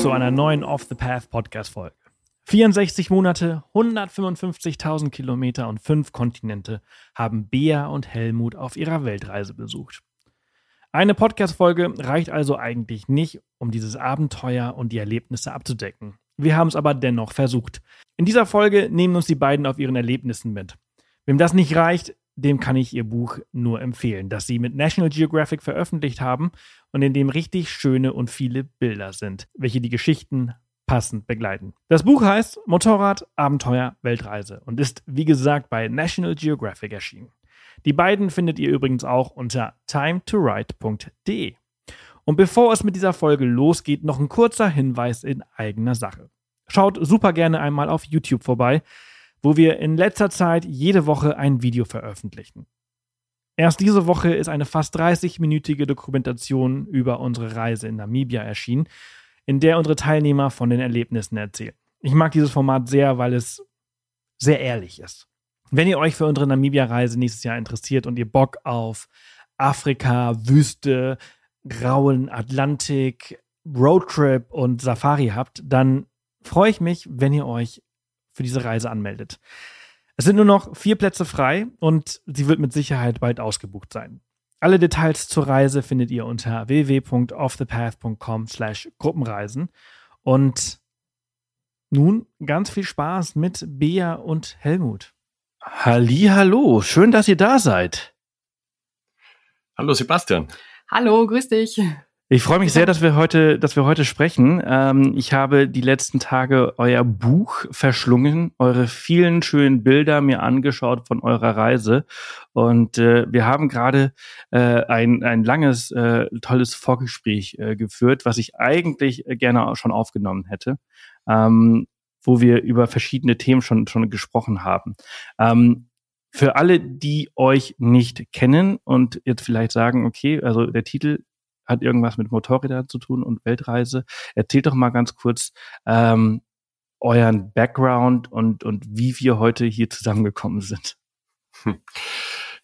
zu einer neuen Off the Path Podcast Folge. 64 Monate, 155.000 Kilometer und fünf Kontinente haben Bea und Helmut auf ihrer Weltreise besucht. Eine Podcast-Folge reicht also eigentlich nicht, um dieses Abenteuer und die Erlebnisse abzudecken. Wir haben es aber dennoch versucht. In dieser Folge nehmen uns die beiden auf ihren Erlebnissen mit. Wem das nicht reicht, dem kann ich ihr Buch nur empfehlen, das sie mit National Geographic veröffentlicht haben und in dem richtig schöne und viele Bilder sind, welche die Geschichten passend begleiten. Das Buch heißt Motorrad, Abenteuer, Weltreise und ist, wie gesagt, bei National Geographic erschienen. Die beiden findet ihr übrigens auch unter timetowrite.de. Und bevor es mit dieser Folge losgeht, noch ein kurzer Hinweis in eigener Sache. Schaut super gerne einmal auf YouTube vorbei, wo wir in letzter Zeit jede Woche ein Video veröffentlichen. Erst diese Woche ist eine fast 30-minütige Dokumentation über unsere Reise in Namibia erschienen, in der unsere Teilnehmer von den Erlebnissen erzählen. Ich mag dieses Format sehr, weil es sehr ehrlich ist. Wenn ihr euch für unsere Namibia-Reise nächstes Jahr interessiert und ihr Bock auf Afrika, Wüste, grauen Atlantik, Roadtrip und Safari habt, dann freue ich mich, wenn ihr euch für diese Reise anmeldet. Es sind nur noch vier Plätze frei und sie wird mit Sicherheit bald ausgebucht sein. Alle Details zur Reise findet ihr unter www.offthepath.com slash Gruppenreisen. Und nun ganz viel Spaß mit Bea und Helmut. Halli, hallo, schön, dass ihr da seid. Hallo Sebastian. Hallo, grüß dich. Ich freue mich sehr, dass wir heute, dass wir heute sprechen. Ähm, ich habe die letzten Tage euer Buch verschlungen, eure vielen schönen Bilder mir angeschaut von eurer Reise. Und äh, wir haben gerade äh, ein, ein langes, äh, tolles Vorgespräch äh, geführt, was ich eigentlich gerne auch schon aufgenommen hätte. Ähm, wo wir über verschiedene Themen schon, schon gesprochen haben. Ähm, für alle, die euch nicht kennen und jetzt vielleicht sagen, okay, also der Titel hat irgendwas mit Motorrädern zu tun und Weltreise. Erzählt doch mal ganz kurz ähm, euren Background und, und wie wir heute hier zusammengekommen sind.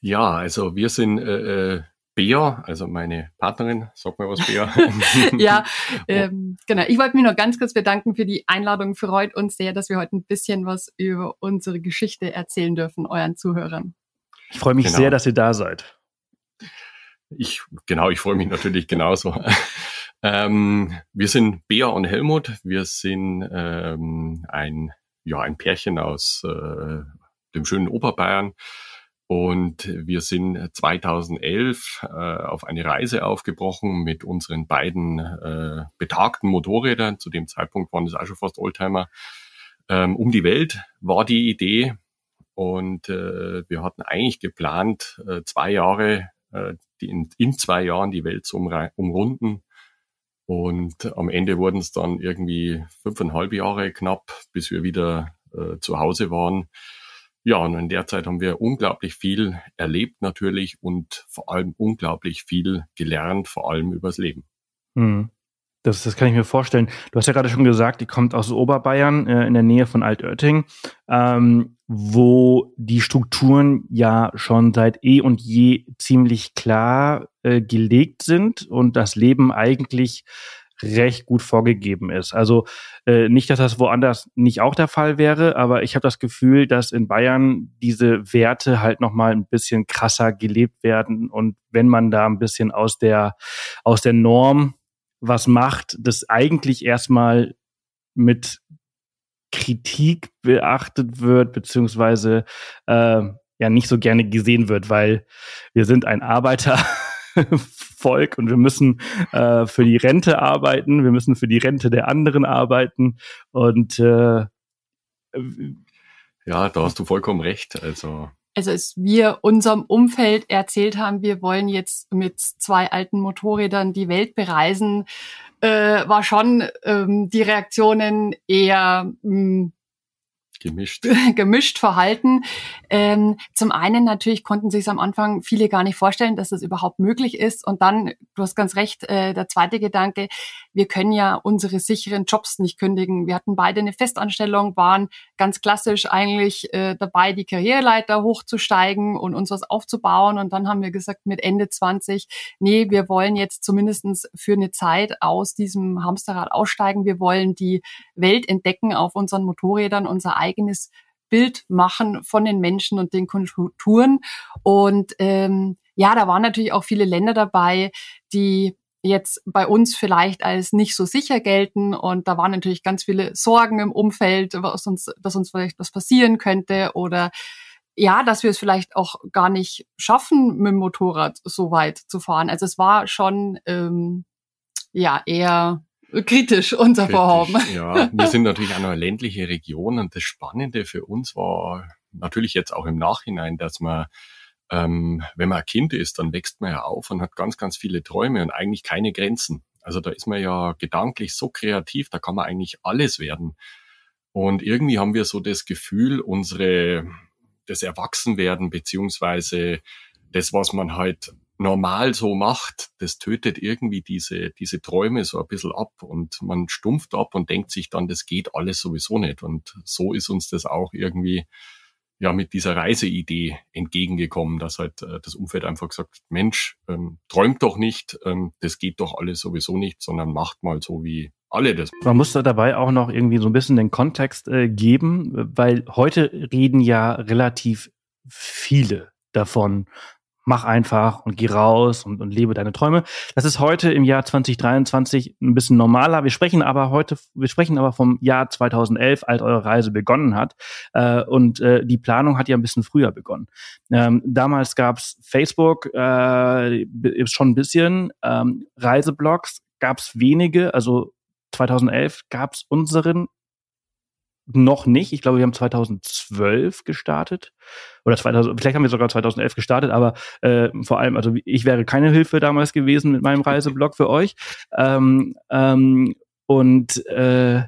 Ja, also wir sind äh, äh Bea, also meine Partnerin, sag mal was, Bea. ja, ähm, genau. Ich wollte mich noch ganz kurz bedanken für die Einladung. Freut uns sehr, dass wir heute ein bisschen was über unsere Geschichte erzählen dürfen, euren Zuhörern. Ich freue mich genau. sehr, dass ihr da seid. Ich, genau, ich freue mich natürlich genauso. ähm, wir sind Bea und Helmut. Wir sind ähm, ein, ja, ein Pärchen aus äh, dem schönen Oberbayern. Und wir sind 2011 äh, auf eine Reise aufgebrochen mit unseren beiden äh, betagten Motorrädern. Zu dem Zeitpunkt waren es auch schon fast Oldtimer. Ähm, um die Welt war die Idee. Und äh, wir hatten eigentlich geplant, äh, zwei Jahre die in, in zwei Jahren die Welt zu umrunden. Und am Ende wurden es dann irgendwie fünfeinhalb Jahre knapp, bis wir wieder äh, zu Hause waren. Ja, und in der Zeit haben wir unglaublich viel erlebt natürlich und vor allem unglaublich viel gelernt, vor allem übers Leben. Mhm. Das, das kann ich mir vorstellen. Du hast ja gerade schon gesagt, die kommt aus Oberbayern äh, in der Nähe von Altötting, ähm, wo die Strukturen ja schon seit eh und je ziemlich klar äh, gelegt sind und das Leben eigentlich recht gut vorgegeben ist. Also äh, nicht, dass das woanders nicht auch der Fall wäre, aber ich habe das Gefühl, dass in Bayern diese Werte halt noch mal ein bisschen krasser gelebt werden und wenn man da ein bisschen aus der aus der Norm was macht, das eigentlich erstmal mit Kritik beachtet wird, beziehungsweise äh, ja nicht so gerne gesehen wird, weil wir sind ein Arbeitervolk und wir müssen äh, für die Rente arbeiten, wir müssen für die Rente der anderen arbeiten und äh, ja, da hast du vollkommen recht. Also also als wir unserem Umfeld erzählt haben, wir wollen jetzt mit zwei alten Motorrädern die Welt bereisen, äh, war schon ähm, die Reaktionen eher mh, hm, gemischt. gemischt verhalten. Ähm, zum einen natürlich konnten sich am Anfang viele gar nicht vorstellen, dass das überhaupt möglich ist. Und dann, du hast ganz recht, äh, der zweite Gedanke, wir können ja unsere sicheren Jobs nicht kündigen. Wir hatten beide eine Festanstellung, waren ganz klassisch eigentlich äh, dabei, die Karriereleiter hochzusteigen und uns was aufzubauen. Und dann haben wir gesagt, mit Ende 20, nee, wir wollen jetzt zumindestens für eine Zeit aus diesem Hamsterrad aussteigen. Wir wollen die Welt entdecken auf unseren Motorrädern, unser eigenes Bild machen von den Menschen und den Kulturen. Und ähm, ja, da waren natürlich auch viele Länder dabei, die jetzt bei uns vielleicht als nicht so sicher gelten. Und da waren natürlich ganz viele Sorgen im Umfeld, was uns, dass uns vielleicht was passieren könnte oder ja, dass wir es vielleicht auch gar nicht schaffen, mit dem Motorrad so weit zu fahren. Also es war schon ähm, ja eher kritisch, unser kritisch, Vorhaben. Ja, wir sind natürlich auch eine ländliche Region und das Spannende für uns war natürlich jetzt auch im Nachhinein, dass man ähm, wenn man ein Kind ist, dann wächst man ja auf und hat ganz, ganz viele Träume und eigentlich keine Grenzen. Also da ist man ja gedanklich so kreativ, da kann man eigentlich alles werden. Und irgendwie haben wir so das Gefühl, unsere, das Erwachsenwerden beziehungsweise das, was man halt normal so macht, das tötet irgendwie diese, diese Träume so ein bisschen ab und man stumpft ab und denkt sich dann, das geht alles sowieso nicht. Und so ist uns das auch irgendwie ja mit dieser Reiseidee entgegengekommen, dass halt äh, das Umfeld einfach gesagt, Mensch, ähm, träumt doch nicht, ähm, das geht doch alles sowieso nicht, sondern macht mal so wie alle das. Man muss da dabei auch noch irgendwie so ein bisschen den Kontext äh, geben, weil heute reden ja relativ viele davon, mach einfach und geh raus und, und lebe deine Träume. Das ist heute im Jahr 2023 ein bisschen normaler. Wir sprechen aber heute, wir sprechen aber vom Jahr 2011, als eure Reise begonnen hat. Äh, und äh, die Planung hat ja ein bisschen früher begonnen. Ähm, damals gab's Facebook, äh, schon ein bisschen, ähm, Reiseblogs gab's wenige, also 2011 gab's unseren noch nicht. Ich glaube, wir haben 2012 gestartet. Oder 2000, vielleicht haben wir sogar 2011 gestartet, aber äh, vor allem, also ich wäre keine Hilfe damals gewesen mit meinem Reiseblog für euch. Ähm, ähm, und äh,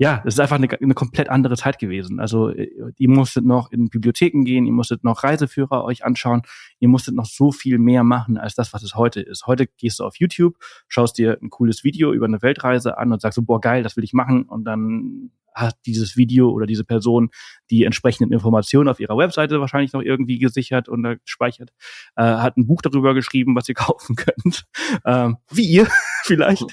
ja, es ist einfach eine, eine komplett andere Zeit gewesen. Also äh, ihr musstet noch in Bibliotheken gehen, ihr musstet noch Reiseführer euch anschauen, ihr musstet noch so viel mehr machen als das, was es heute ist. Heute gehst du auf YouTube, schaust dir ein cooles Video über eine Weltreise an und sagst so, boah, geil, das will ich machen. Und dann hat dieses Video oder diese Person die entsprechenden Informationen auf ihrer Webseite wahrscheinlich noch irgendwie gesichert und gespeichert, äh, hat ein Buch darüber geschrieben, was ihr kaufen könnt, ähm, wie ihr vielleicht.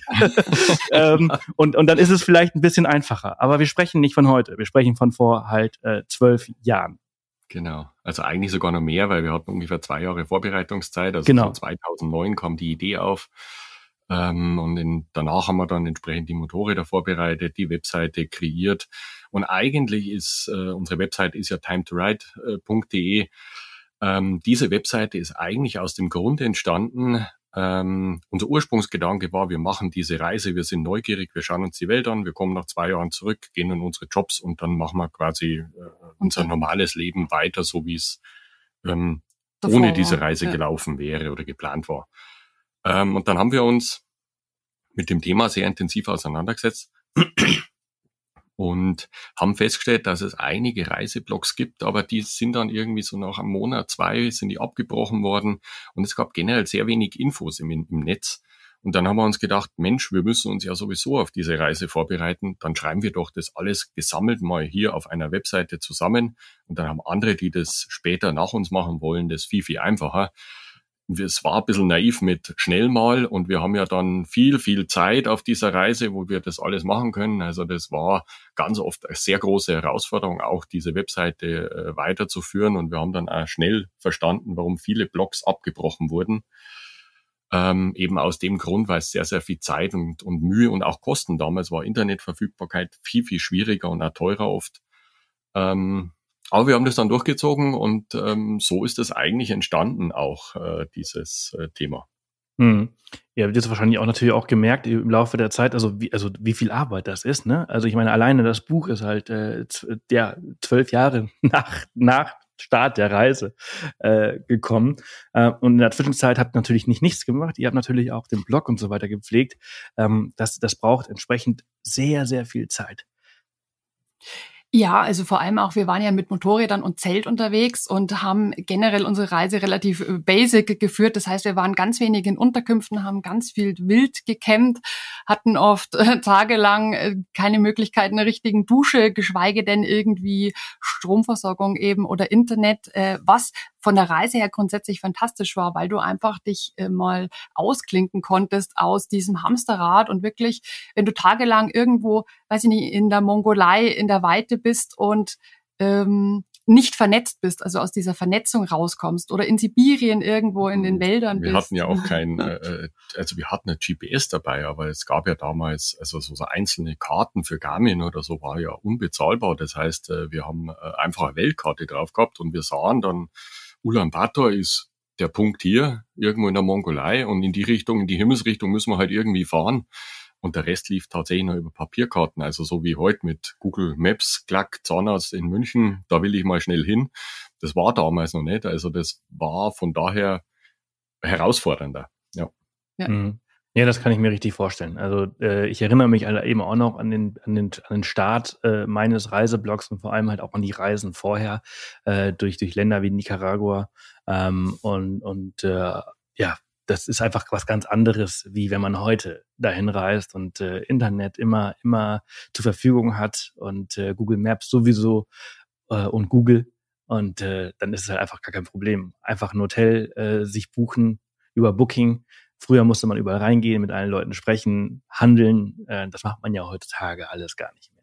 ähm, und, und dann ist es vielleicht ein bisschen einfacher. Aber wir sprechen nicht von heute, wir sprechen von vor halt äh, zwölf Jahren. Genau. Also eigentlich sogar noch mehr, weil wir hatten ungefähr zwei Jahre Vorbereitungszeit. Also genau. 2009 kam die Idee auf. Ähm, und in, danach haben wir dann entsprechend die Motorräder vorbereitet, die Webseite kreiert. Und eigentlich ist äh, unsere Webseite ist ja timetoride.de. Ähm, diese Webseite ist eigentlich aus dem Grund entstanden. Ähm, unser Ursprungsgedanke war, wir machen diese Reise, wir sind neugierig, wir schauen uns die Welt an, wir kommen nach zwei Jahren zurück, gehen in unsere Jobs und dann machen wir quasi äh, unser normales Leben weiter, so wie es ähm, ohne diese Reise ja. gelaufen wäre oder geplant war. Ähm, und dann haben wir uns mit dem Thema sehr intensiv auseinandergesetzt und haben festgestellt, dass es einige Reiseblogs gibt, aber die sind dann irgendwie so nach einem Monat, zwei sind die abgebrochen worden und es gab generell sehr wenig Infos im, im Netz. Und dann haben wir uns gedacht, Mensch, wir müssen uns ja sowieso auf diese Reise vorbereiten. Dann schreiben wir doch das alles gesammelt mal hier auf einer Webseite zusammen. Und dann haben andere, die das später nach uns machen wollen, das viel, viel einfacher es war ein bisschen naiv mit schnell mal und wir haben ja dann viel, viel Zeit auf dieser Reise, wo wir das alles machen können. Also das war ganz oft eine sehr große Herausforderung, auch diese Webseite äh, weiterzuführen und wir haben dann auch schnell verstanden, warum viele Blogs abgebrochen wurden. Ähm, eben aus dem Grund, weil es sehr, sehr viel Zeit und, und Mühe und auch Kosten damals war Internetverfügbarkeit viel, viel schwieriger und auch teurer oft. Ähm, aber wir haben das dann durchgezogen und ähm, so ist es eigentlich entstanden, auch äh, dieses äh, Thema. Hm. Ihr habt jetzt wahrscheinlich auch natürlich auch gemerkt im Laufe der Zeit, also wie, also wie viel Arbeit das ist, ne? Also ich meine, alleine das Buch ist halt äh, ja, zwölf Jahre nach, nach Start der Reise äh, gekommen. Äh, und in der Zwischenzeit habt natürlich nicht nichts gemacht. Ihr habt natürlich auch den Blog und so weiter gepflegt. Ähm, das, das braucht entsprechend sehr, sehr viel Zeit. Ja, also vor allem auch, wir waren ja mit Motorrädern und Zelt unterwegs und haben generell unsere Reise relativ äh, basic geführt. Das heißt, wir waren ganz wenig in Unterkünften, haben ganz viel wild gecampt, hatten oft äh, tagelang äh, keine Möglichkeit einer richtigen Dusche, geschweige denn irgendwie Stromversorgung eben oder Internet, was von der Reise her grundsätzlich fantastisch war, weil du einfach dich äh, mal ausklinken konntest aus diesem Hamsterrad und wirklich, wenn du tagelang irgendwo, weiß ich nicht, in der Mongolei in der Weite bist und ähm, nicht vernetzt bist, also aus dieser Vernetzung rauskommst oder in Sibirien irgendwo in den mhm. Wäldern wir bist. Wir hatten ja auch kein, äh, äh, also wir hatten ein GPS dabei, aber es gab ja damals, also so einzelne Karten für Garmin oder so war ja unbezahlbar. Das heißt, äh, wir haben einfach eine Weltkarte drauf gehabt und wir sahen dann, Ulaanbaatar ist der Punkt hier, irgendwo in der Mongolei und in die Richtung, in die Himmelsrichtung müssen wir halt irgendwie fahren. Und der Rest lief tatsächlich noch über Papierkarten, also so wie heute mit Google Maps, Klack, Zahnarzt in München, da will ich mal schnell hin. Das war damals noch nicht, also das war von daher herausfordernder. Ja. ja. Mhm. Ja, das kann ich mir richtig vorstellen. Also äh, ich erinnere mich eben auch noch an den, an den, an den Start äh, meines Reiseblogs und vor allem halt auch an die Reisen vorher äh, durch, durch Länder wie Nicaragua. Ähm, und und äh, ja, das ist einfach was ganz anderes, wie wenn man heute dahin reist und äh, Internet immer, immer zur Verfügung hat und äh, Google Maps sowieso und Google. Und dann ist es halt einfach gar kein Problem. Einfach ein Hotel sich buchen über Booking Früher musste man überall reingehen, mit allen Leuten sprechen, handeln. Äh, das macht man ja heutzutage alles gar nicht mehr.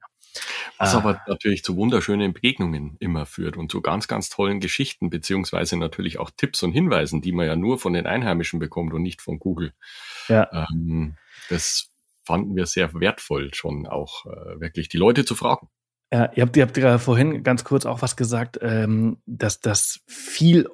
Was ah. aber natürlich zu wunderschönen Begegnungen immer führt und zu ganz, ganz tollen Geschichten, beziehungsweise natürlich auch Tipps und Hinweisen, die man ja nur von den Einheimischen bekommt und nicht von Google. Ja. Ähm, das fanden wir sehr wertvoll, schon auch äh, wirklich die Leute zu fragen. Ja, ihr habt, ihr habt ja vorhin ganz kurz auch was gesagt, ähm, dass das viel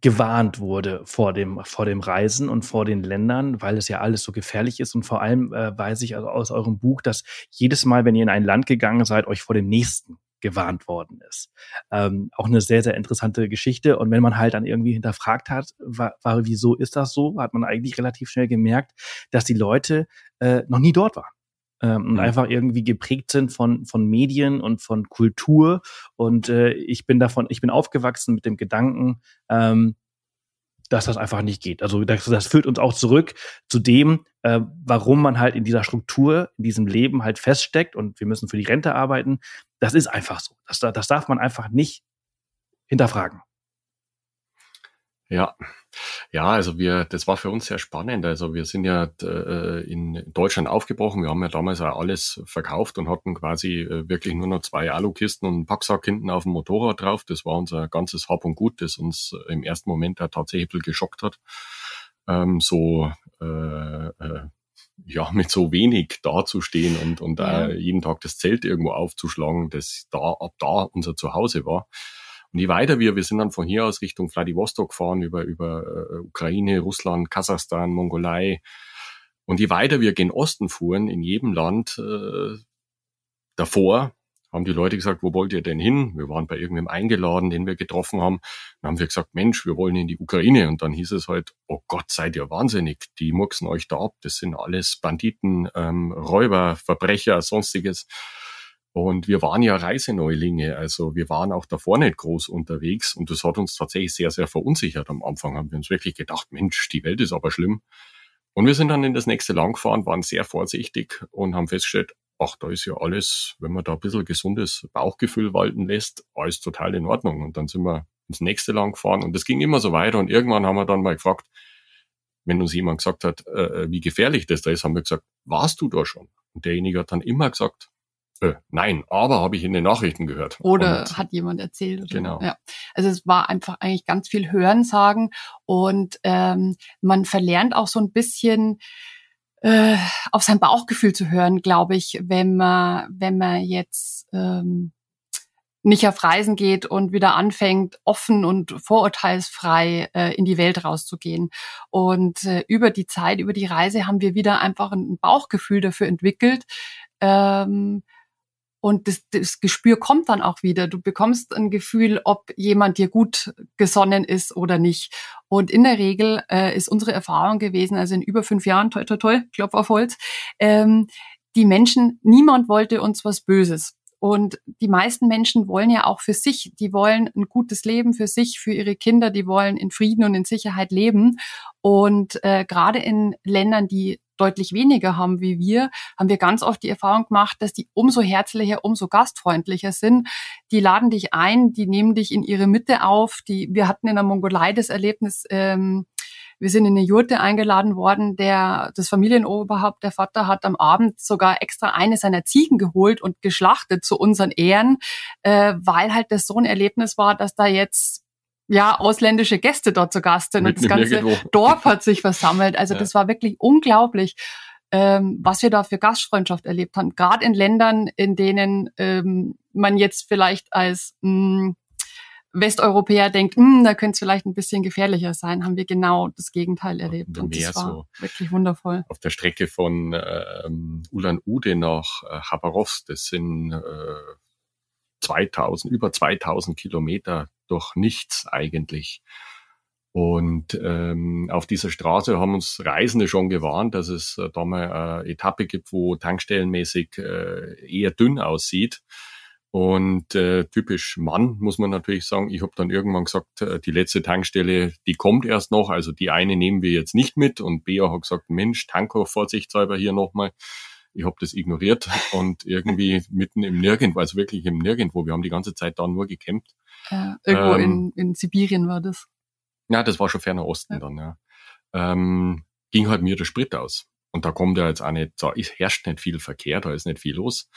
gewarnt wurde vor dem, vor dem Reisen und vor den Ländern, weil es ja alles so gefährlich ist. Und vor allem äh, weiß ich also aus eurem Buch, dass jedes Mal, wenn ihr in ein Land gegangen seid, euch vor dem nächsten gewarnt worden ist. Ähm, auch eine sehr, sehr interessante Geschichte. Und wenn man halt dann irgendwie hinterfragt hat, war, war, wieso ist das so, hat man eigentlich relativ schnell gemerkt, dass die Leute äh, noch nie dort waren ähm, und mhm. einfach irgendwie geprägt sind von von Medien und von Kultur und äh, ich bin davon ich bin aufgewachsen mit dem Gedanken ähm, dass das einfach nicht geht. Also das, das führt uns auch zurück zu dem, äh, warum man halt in dieser Struktur, in diesem Leben halt feststeckt und wir müssen für die Rente arbeiten. Das ist einfach so. Das, das darf man einfach nicht hinterfragen. Ja, ja, also wir, das war für uns sehr spannend. Also wir sind ja äh, in Deutschland aufgebrochen. Wir haben ja damals auch alles verkauft und hatten quasi äh, wirklich nur noch zwei Alukisten und einen Packsack hinten auf dem Motorrad drauf. Das war unser ganzes Hab und Gut, das uns im ersten Moment da tatsächlich geschockt hat. Ähm, so äh, äh, ja, mit so wenig dazustehen und, und ja. äh, jeden Tag das Zelt irgendwo aufzuschlagen, das da ab da unser Zuhause war. Und je weiter wir, wir sind dann von hier aus Richtung Vladivostok gefahren, über, über äh, Ukraine, Russland, Kasachstan, Mongolei. Und je weiter wir gen Osten fuhren, in jedem Land äh, davor, haben die Leute gesagt, wo wollt ihr denn hin? Wir waren bei irgendwem eingeladen, den wir getroffen haben. Dann haben wir gesagt, Mensch, wir wollen in die Ukraine. Und dann hieß es halt, oh Gott, seid ihr wahnsinnig, die mucksen euch da ab. Das sind alles Banditen, ähm, Räuber, Verbrecher, sonstiges. Und wir waren ja Reiseneulinge, also wir waren auch davor nicht groß unterwegs und das hat uns tatsächlich sehr, sehr verunsichert. Am Anfang haben wir uns wirklich gedacht, Mensch, die Welt ist aber schlimm. Und wir sind dann in das nächste Land gefahren, waren sehr vorsichtig und haben festgestellt, ach, da ist ja alles, wenn man da ein bisschen gesundes Bauchgefühl walten lässt, alles total in Ordnung. Und dann sind wir ins nächste Land gefahren und das ging immer so weiter und irgendwann haben wir dann mal gefragt, wenn uns jemand gesagt hat, äh, äh wie gefährlich das da ist, haben wir gesagt, warst du da schon? Und derjenige hat dann immer gesagt, äh, nein, aber habe ich in den Nachrichten gehört. Oder und, hat jemand erzählt. Oder genau. Ja. Also es war einfach eigentlich ganz viel Hörensagen und ähm, man verlernt auch so ein bisschen äh, auf sein Bauchgefühl zu hören, glaube ich, wenn man wenn man jetzt ähm, nicht auf Reisen geht und wieder anfängt, offen und vorurteilsfrei äh, in die Welt rauszugehen. Und äh, über die Zeit, über die Reise haben wir wieder einfach ein Bauchgefühl dafür entwickelt, ähm, Und das, das Gespür kommt dann auch wieder. Du bekommst ein Gefühl, ob jemand dir gut gesonnen ist oder nicht. Und in der Regel äh, ist unsere Erfahrung gewesen, also in über fünf Jahren, toi, toi, toi, Klopf auf Holz, ähm, die Menschen, niemand wollte uns was Böses. Und die meisten Menschen wollen ja auch für sich, die wollen ein gutes Leben für sich, für ihre Kinder, die wollen in Frieden und in Sicherheit leben. Und äh, gerade in Ländern, die deutlich weniger haben wie wir, haben wir ganz oft die Erfahrung gemacht, dass die umso herzlicher, umso gastfreundlicher sind. Die laden dich ein, die nehmen dich in ihre Mitte auf. Die, wir hatten in der Mongolei das Erlebnis, ähm, wir sind in eine Jurte eingeladen worden, der, das Familienoberhaupt, der Vater hat am Abend sogar extra eine seiner Ziegen geholt und geschlachtet zu unseren Ehren, äh, weil halt das so ein Erlebnis war, dass da jetzt ja, ausländische Gäste dort zu Gast sind und das ganze nirgendwo. Dorf hat sich versammelt. Also ja. das war wirklich unglaublich, ähm, was wir da für Gastfreundschaft erlebt haben. Gerade in Ländern, in denen ähm, man jetzt vielleicht als mh, hm, Westeuropäer denkt, hm, da könnte es vielleicht ein bisschen gefährlicher sein, haben wir genau das Gegenteil erlebt. Und, und das war so wirklich wundervoll. Auf der Strecke von ähm, Ulan-Ude nach äh, Habarovsk, das sind äh, 2000, über 2000 Kilometer durch nichts eigentlich. Und ähm, auf dieser Straße haben uns Reisende schon gewarnt, dass es äh, da mal eine Etappe gibt, wo tankstellenmäßig äh, eher dünn aussieht. Und äh, typisch Mann muss man natürlich sagen, ich habe dann irgendwann gesagt, äh, die letzte Tankstelle, die kommt erst noch, also die eine nehmen wir jetzt nicht mit. Und Bea hat gesagt, Mensch, Tanko vorsichtshalber hier nochmal. Ich habe das ignoriert und irgendwie mitten im Nirgendwo, also wirklich im Nirgendwo, wir haben die ganze Zeit da nur gecampt. Ja, irgendwo ähm, in, in Sibirien war das. Ja, das war schon ferner Osten ja. dann, ja. Ähm, ging halt mir der Sprit aus. Und da kommt ja jetzt auch nicht, da herrscht nicht viel Verkehr, da ist nicht viel los.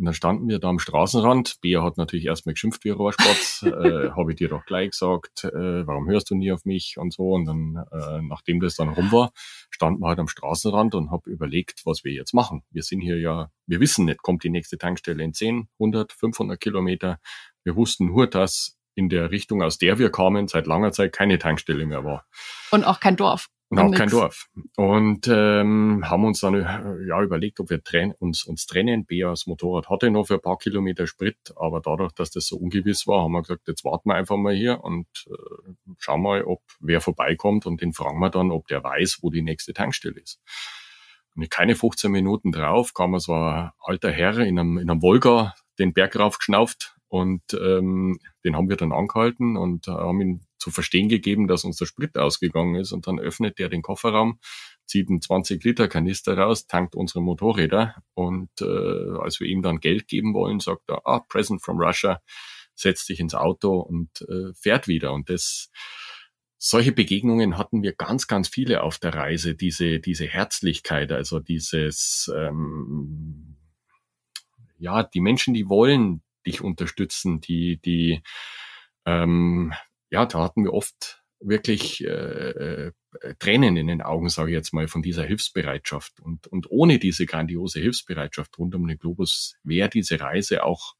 Und dann standen wir da am Straßenrand. Bea hat natürlich erstmal geschimpft wie Rohrspatz. äh, Habe ich dir doch gleich gesagt, äh, warum hörst du nie auf mich und so. Und dann, äh, nachdem das dann rum war, standen wir halt am Straßenrand und habe überlegt, was wir jetzt machen. Wir sind hier ja, wir wissen nicht, kommt die nächste Tankstelle in 10, 100, 500 Kilometer. Wir wussten nur, dass in der Richtung, aus der wir kamen, seit langer Zeit keine Tankstelle mehr war. Und auch kein Dorf. Und auch kein Dorf. Und ähm, haben uns dann äh, ja überlegt, ob wir tren uns, uns trennen. Beas Motorrad hatte noch für ein paar Kilometer Sprit, aber dadurch, dass das so ungewiss war, haben wir gesagt, jetzt warten wir einfach mal hier und äh, schauen mal, ob wer vorbeikommt und den fragen wir dann, ob der weiß, wo die nächste Tankstelle ist. Und keine 15 Minuten drauf kam so ein alter Herr in einem, in einem Volga den Berg raufgeschnauft und ähm, den haben wir dann angehalten und äh, haben ihn zu verstehen gegeben, dass uns der Sprit ausgegangen ist. Und dann öffnet der den Kofferraum, zieht einen 20 Liter Kanister raus, tankt unsere Motorräder. Und äh, als wir ihm dann Geld geben wollen, sagt er, ah, present from Russia, setzt sich ins Auto und äh, fährt wieder. Und das solche Begegnungen hatten wir ganz, ganz viele auf der Reise. Diese, diese Herzlichkeit, also dieses, ähm, ja, die Menschen, die wollen dich unterstützen, die, die, ähm, ja, da hatten wir oft wirklich äh, äh, Tränen in den Augen, sage ich jetzt mal, von dieser Hilfsbereitschaft. Und, und ohne diese grandiose Hilfsbereitschaft rund um den Globus wäre diese Reise auch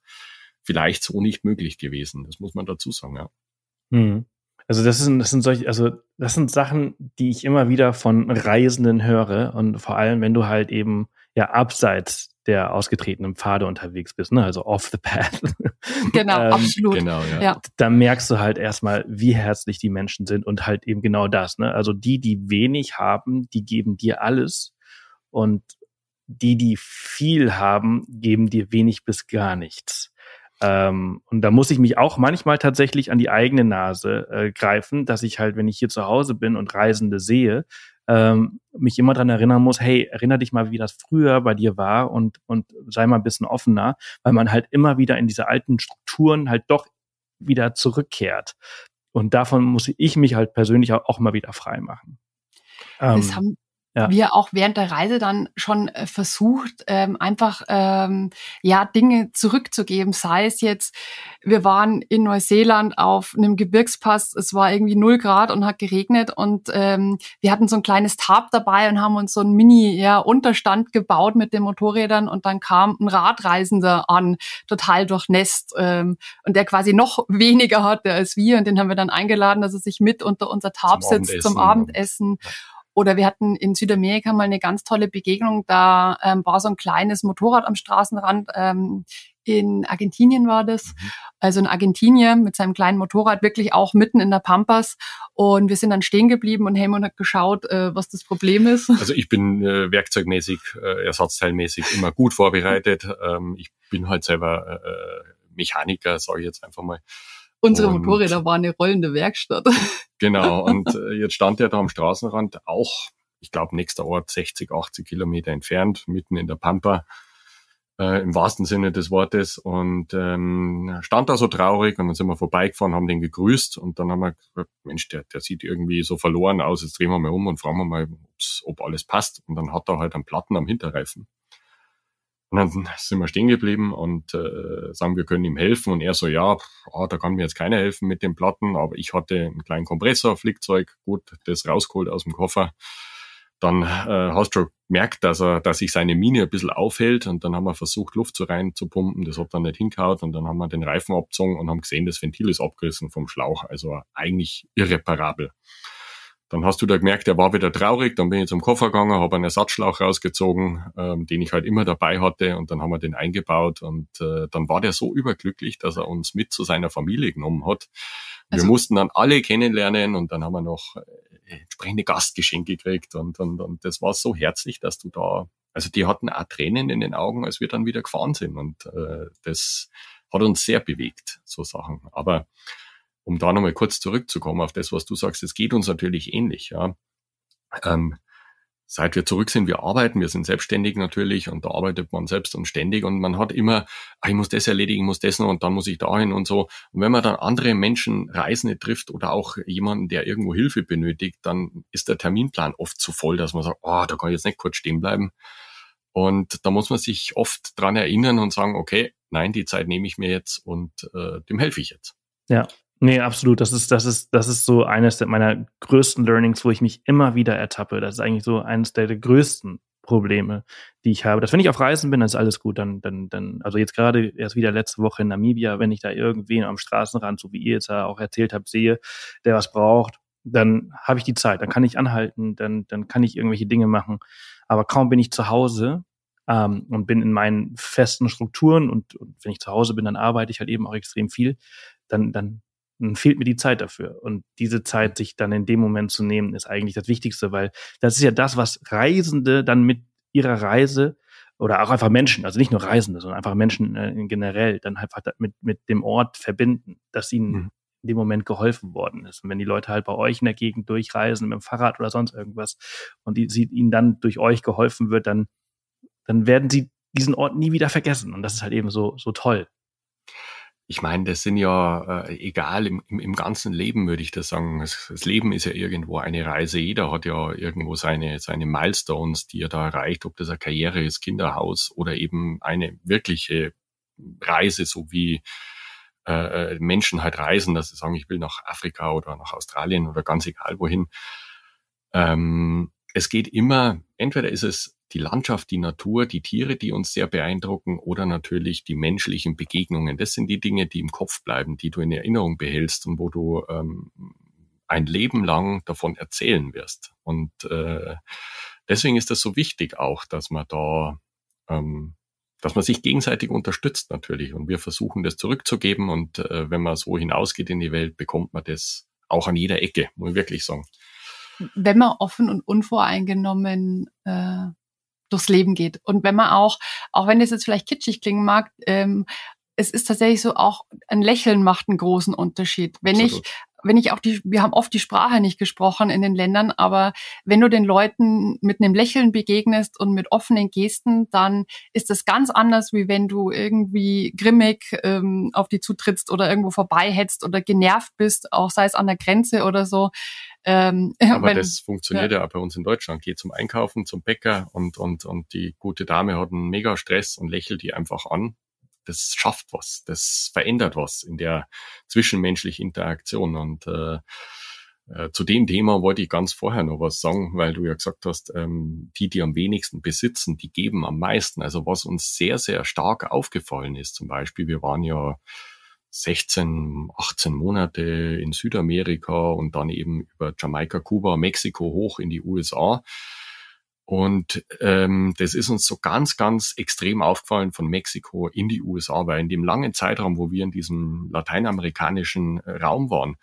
vielleicht so nicht möglich gewesen. Das muss man dazu sagen, ja. Hm. Also das sind, das sind solche, also das sind Sachen, die ich immer wieder von Reisenden höre und vor allem, wenn du halt eben ja abseits der ausgetretenen Pfade unterwegs bist, ne? also off the path. Genau, ähm, absolut. Genau, ja. ja. Da merkst du halt erstmal, wie herzlich die Menschen sind und halt eben genau das. Ne? Also die, die wenig haben, die geben dir alles und die, die viel haben, geben dir wenig bis gar nichts. Ähm, und da muss ich mich auch manchmal tatsächlich an die eigene Nase äh, greifen, dass ich halt, wenn ich hier zu Hause bin und Reisende sehe, ähm, mich immer dran erinnern muss, hey, erinner dich mal, wie das früher bei dir war und, und sei mal ein bisschen offener, weil man halt immer wieder in diese alten Strukturen halt doch wieder zurückkehrt. Und davon muss ich mich halt persönlich auch, mal wieder frei machen. Ähm, haben, ja. wir auch während der Reise dann schon äh, versucht, ähm, einfach ähm, ja Dinge zurückzugeben. Sei es jetzt, wir waren in Neuseeland auf einem Gebirgspass, es war irgendwie null Grad und hat geregnet und ähm, wir hatten so ein kleines Tab dabei und haben uns so ein Mini ja, Unterstand gebaut mit den Motorrädern und dann kam ein Radreisender an, total durchnässt ähm, und der quasi noch weniger hatte als wir und den haben wir dann eingeladen, dass er sich mit unter unser Tab zum setzt zum Abendessen. Oder wir hatten in Südamerika mal eine ganz tolle Begegnung. Da ähm, war so ein kleines Motorrad am Straßenrand. Ähm, In Argentinien war das. Mhm. Also in Argentinien mit seinem kleinen Motorrad wirklich auch mitten in der Pampas. Und wir sind dann stehen geblieben und Helmut hat geschaut, äh, was das Problem ist. Also ich bin äh, werkzeugmäßig, äh, ersatzteilmäßig immer gut vorbereitet. Ähm, ich bin halt selber äh, äh Mechaniker, sage ich jetzt einfach mal. Unsere und, Motorräder waren eine rollende Werkstatt. Genau, und äh, jetzt stand er da am Straßenrand, auch, ich glaube, nächster Ort 60, 80 Kilometer entfernt, mitten in der Pampa, äh, im wahrsten Sinne des Wortes. Und ähm, stand da so traurig und dann sind wir vorbeigefahren, haben den gegrüßt und dann haben wir gesagt, Mensch, der, der sieht irgendwie so verloren aus, jetzt drehen wir mal um und fragen wir mal, ob alles passt. Und dann hat er halt einen Platten am Hinterreifen. Und dann sind wir stehen geblieben und äh, sagen, wir können ihm helfen. Und er so, ja, oh, da kann mir jetzt keiner helfen mit den Platten, aber ich hatte einen kleinen Kompressor, Flickzeug, gut, das rausgeholt aus dem Koffer. Dann äh, hast du gemerkt, dass er, dass sich seine Mine ein bisschen aufhält und dann haben wir versucht, Luft zu rein zu pumpen. Das hat dann nicht hingehaut und dann haben wir den Reifen abgezogen und haben gesehen, das Ventil ist abgerissen vom Schlauch. Also eigentlich irreparabel. Dann hast du da gemerkt, er war wieder traurig, dann bin ich zum Koffer gegangen, habe einen Ersatzschlauch rausgezogen, ähm, den ich halt immer dabei hatte. Und dann haben wir den eingebaut. Und äh, dann war der so überglücklich, dass er uns mit zu seiner Familie genommen hat. Also, wir mussten dann alle kennenlernen. Und dann haben wir noch äh, entsprechende Gastgeschenke gekriegt. Und, und, und das war so herzlich, dass du da, also die hatten auch Tränen in den Augen, als wir dann wieder gefahren sind. Und äh, das hat uns sehr bewegt, so Sachen. Aber um da nochmal kurz zurückzukommen auf das, was du sagst, es geht uns natürlich ähnlich, ja. Ähm, seit wir zurück sind, wir arbeiten, wir sind selbstständig natürlich und da arbeitet man selbst und ständig und man hat immer, ah, ich muss das erledigen, ich muss das noch und dann muss ich dahin und so. Und wenn man dann andere Menschen, Reisende trifft oder auch jemanden, der irgendwo Hilfe benötigt, dann ist der Terminplan oft zu voll, dass man sagt, oh, da kann ich jetzt nicht kurz stehen bleiben. Und da muss man sich oft dran erinnern und sagen, okay, nein, die Zeit nehme ich mir jetzt und äh, dem helfe ich jetzt. Ja, Nee, absolut. Das ist, das ist, das ist so eines meiner größten Learnings, wo ich mich immer wieder ertappe. Das ist eigentlich so eines der, größten Probleme, die ich habe. Dass wenn ich auf Reisen bin, dann ist alles gut. Dann, dann, dann, also jetzt gerade erst wieder letzte Woche in Namibia, wenn ich da irgendwen am Straßenrand, so wie ihr jetzt ja auch erzählt habt, sehe, der was braucht, dann habe ich die Zeit, dann kann ich anhalten, dann, dann kann ich irgendwelche Dinge machen. Aber kaum bin ich zu Hause ähm, und bin in meinen festen Strukturen und, und wenn ich zu Hause bin, dann arbeite ich halt eben auch extrem viel, dann dann fehlt mir die Zeit dafür. Und diese Zeit, sich dann in dem Moment zu nehmen, ist eigentlich das Wichtigste, weil das ist ja das, was Reisende dann mit ihrer Reise oder auch einfach Menschen, also nicht nur Reisende, sondern einfach Menschen äh, generell dann einfach mit, mit dem Ort verbinden, dass ihnen mhm. in dem Moment geholfen worden ist. Und wenn die Leute halt bei euch in der Gegend durchreisen mit dem Fahrrad oder sonst irgendwas und die, sie, ihnen dann durch euch geholfen wird, dann, dann werden sie diesen Ort nie wieder vergessen. Und das ist halt eben so, so toll ich meine, das sind ja äh, egal im, im, im ganzen Leben, würde ich das sagen. Das, das, Leben ist ja irgendwo eine Reise. Jeder hat ja irgendwo seine, seine Milestones, die er da erreicht, ob das eine Karriere ist, Kinderhaus oder eben eine wirkliche Reise, so wie äh, äh Menschen halt reisen, dass sie sagen, ich will nach Afrika oder nach Australien oder ganz egal wohin. Ähm, es geht immer, entweder ist es die Landschaft, die Natur, die Tiere, die uns sehr beeindrucken oder natürlich die menschlichen Begegnungen. Das sind die Dinge, die im Kopf bleiben, die du in Erinnerung behältst und wo du ähm, ein Leben lang davon erzählen wirst. Und äh, deswegen ist das so wichtig auch, dass man da, ähm, dass man sich gegenseitig unterstützt natürlich. Und wir versuchen das zurückzugeben. Und äh, wenn man so hinausgeht in die Welt, bekommt man das auch an jeder Ecke, muss ich wirklich sagen. Wenn man offen und unvoreingenommen äh, durchs Leben geht. Und wenn man auch, auch wenn das jetzt vielleicht kitschig klingen mag, ähm, es ist tatsächlich so, auch ein Lächeln macht einen großen Unterschied. Wenn Absolut. ich wenn ich auch die, wir haben oft die Sprache nicht gesprochen in den Ländern, aber wenn du den Leuten mit einem Lächeln begegnest und mit offenen Gesten, dann ist das ganz anders, wie wenn du irgendwie grimmig ähm, auf die zutrittst oder irgendwo vorbeihetzt oder genervt bist, auch sei es an der Grenze oder so. Ähm, Aber wenn, das funktioniert ja. ja. auch bei uns in Deutschland. Geh zum Einkaufen, zum Bäcker und, und, und die gute Dame hat einen mega Stress und lächelt die einfach an. Das schafft was, das verändert was in der zwischenmenschlichen Interaktion. Und äh, äh, zu dem Thema wollte ich ganz vorher noch was sagen, weil du ja gesagt hast, ähm, die, die am wenigsten besitzen, die geben am meisten. Also was uns sehr, sehr stark aufgefallen ist, zum Beispiel, wir waren ja 16, 18 Monate in Südamerika und dann eben über Jamaika, Kuba, Mexiko hoch in die USA. Und ähm, das ist uns so ganz, ganz extrem aufgefallen von Mexiko in die USA, weil in dem langen Zeitraum, wo wir in diesem lateinamerikanischen äh, Raum waren,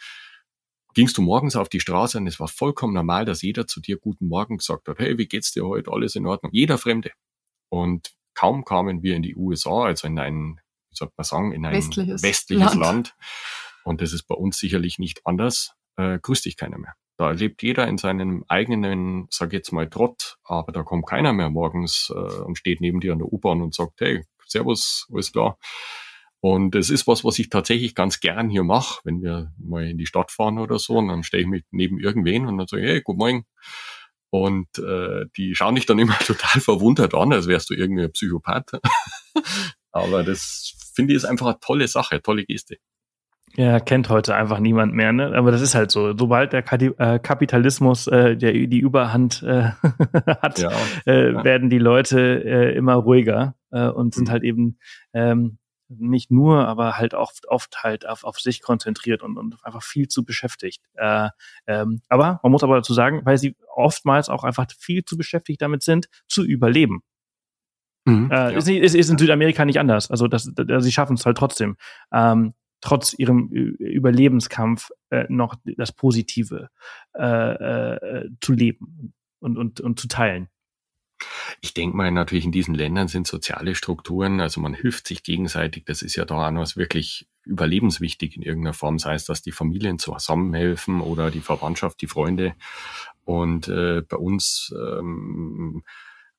gingst du morgens auf die Straße und es war vollkommen normal, dass jeder zu dir Guten Morgen gesagt hat, hey, wie geht's dir heute? Alles in Ordnung? Jeder Fremde. Und kaum kamen wir in die USA, also in ein, wie sagt man sagen, in ein westliches, westliches Land. Land. Und das ist bei uns sicherlich nicht anders, äh, grüßt dich keiner mehr. Da lebt jeder in seinem eigenen, sag jetzt mal, Trott, aber da kommt keiner mehr morgens äh, und steht neben dir an der U-Bahn und sagt, hey, Servus, alles klar. Und es ist was, was ich tatsächlich ganz gern hier mache, wenn wir mal in die Stadt fahren oder so, und dann stehe ich mit neben irgendwen und dann sage ich, hey, guten Morgen. Und äh, die schauen dich dann immer total verwundert an, als wärst du irgendwie ein Psychopath. Aber das finde ich ist einfach eine tolle Sache, tolle Geste. Ja, kennt heute einfach niemand mehr, ne? Aber das ist halt so. Sobald der äh, Kapitalismus äh, der, die Überhand äh, hat, ja, äh, ja. werden die Leute äh, immer ruhiger äh, und sind mhm. halt eben ähm, nicht nur, aber halt oft, oft halt auf, auf sich konzentriert und, und einfach viel zu beschäftigt. Äh, ähm, aber man muss aber dazu sagen, weil sie oftmals auch einfach viel zu beschäftigt damit sind, zu überleben. Mhm, äh, ja. ist, ist, ist in Südamerika nicht anders. Also das, das sie schaffen es halt trotzdem. Ähm, trotz ihrem Überlebenskampf äh, noch das Positive äh, äh, zu leben und, und, und zu teilen. Ich denke mal, natürlich in diesen Ländern sind soziale Strukturen, also man hilft sich gegenseitig, das ist ja da auch noch wirklich überlebenswichtig in irgendeiner Form, sei es, dass die Familien zusammenhelfen oder die Verwandtschaft, die Freunde. Und äh, bei uns ähm,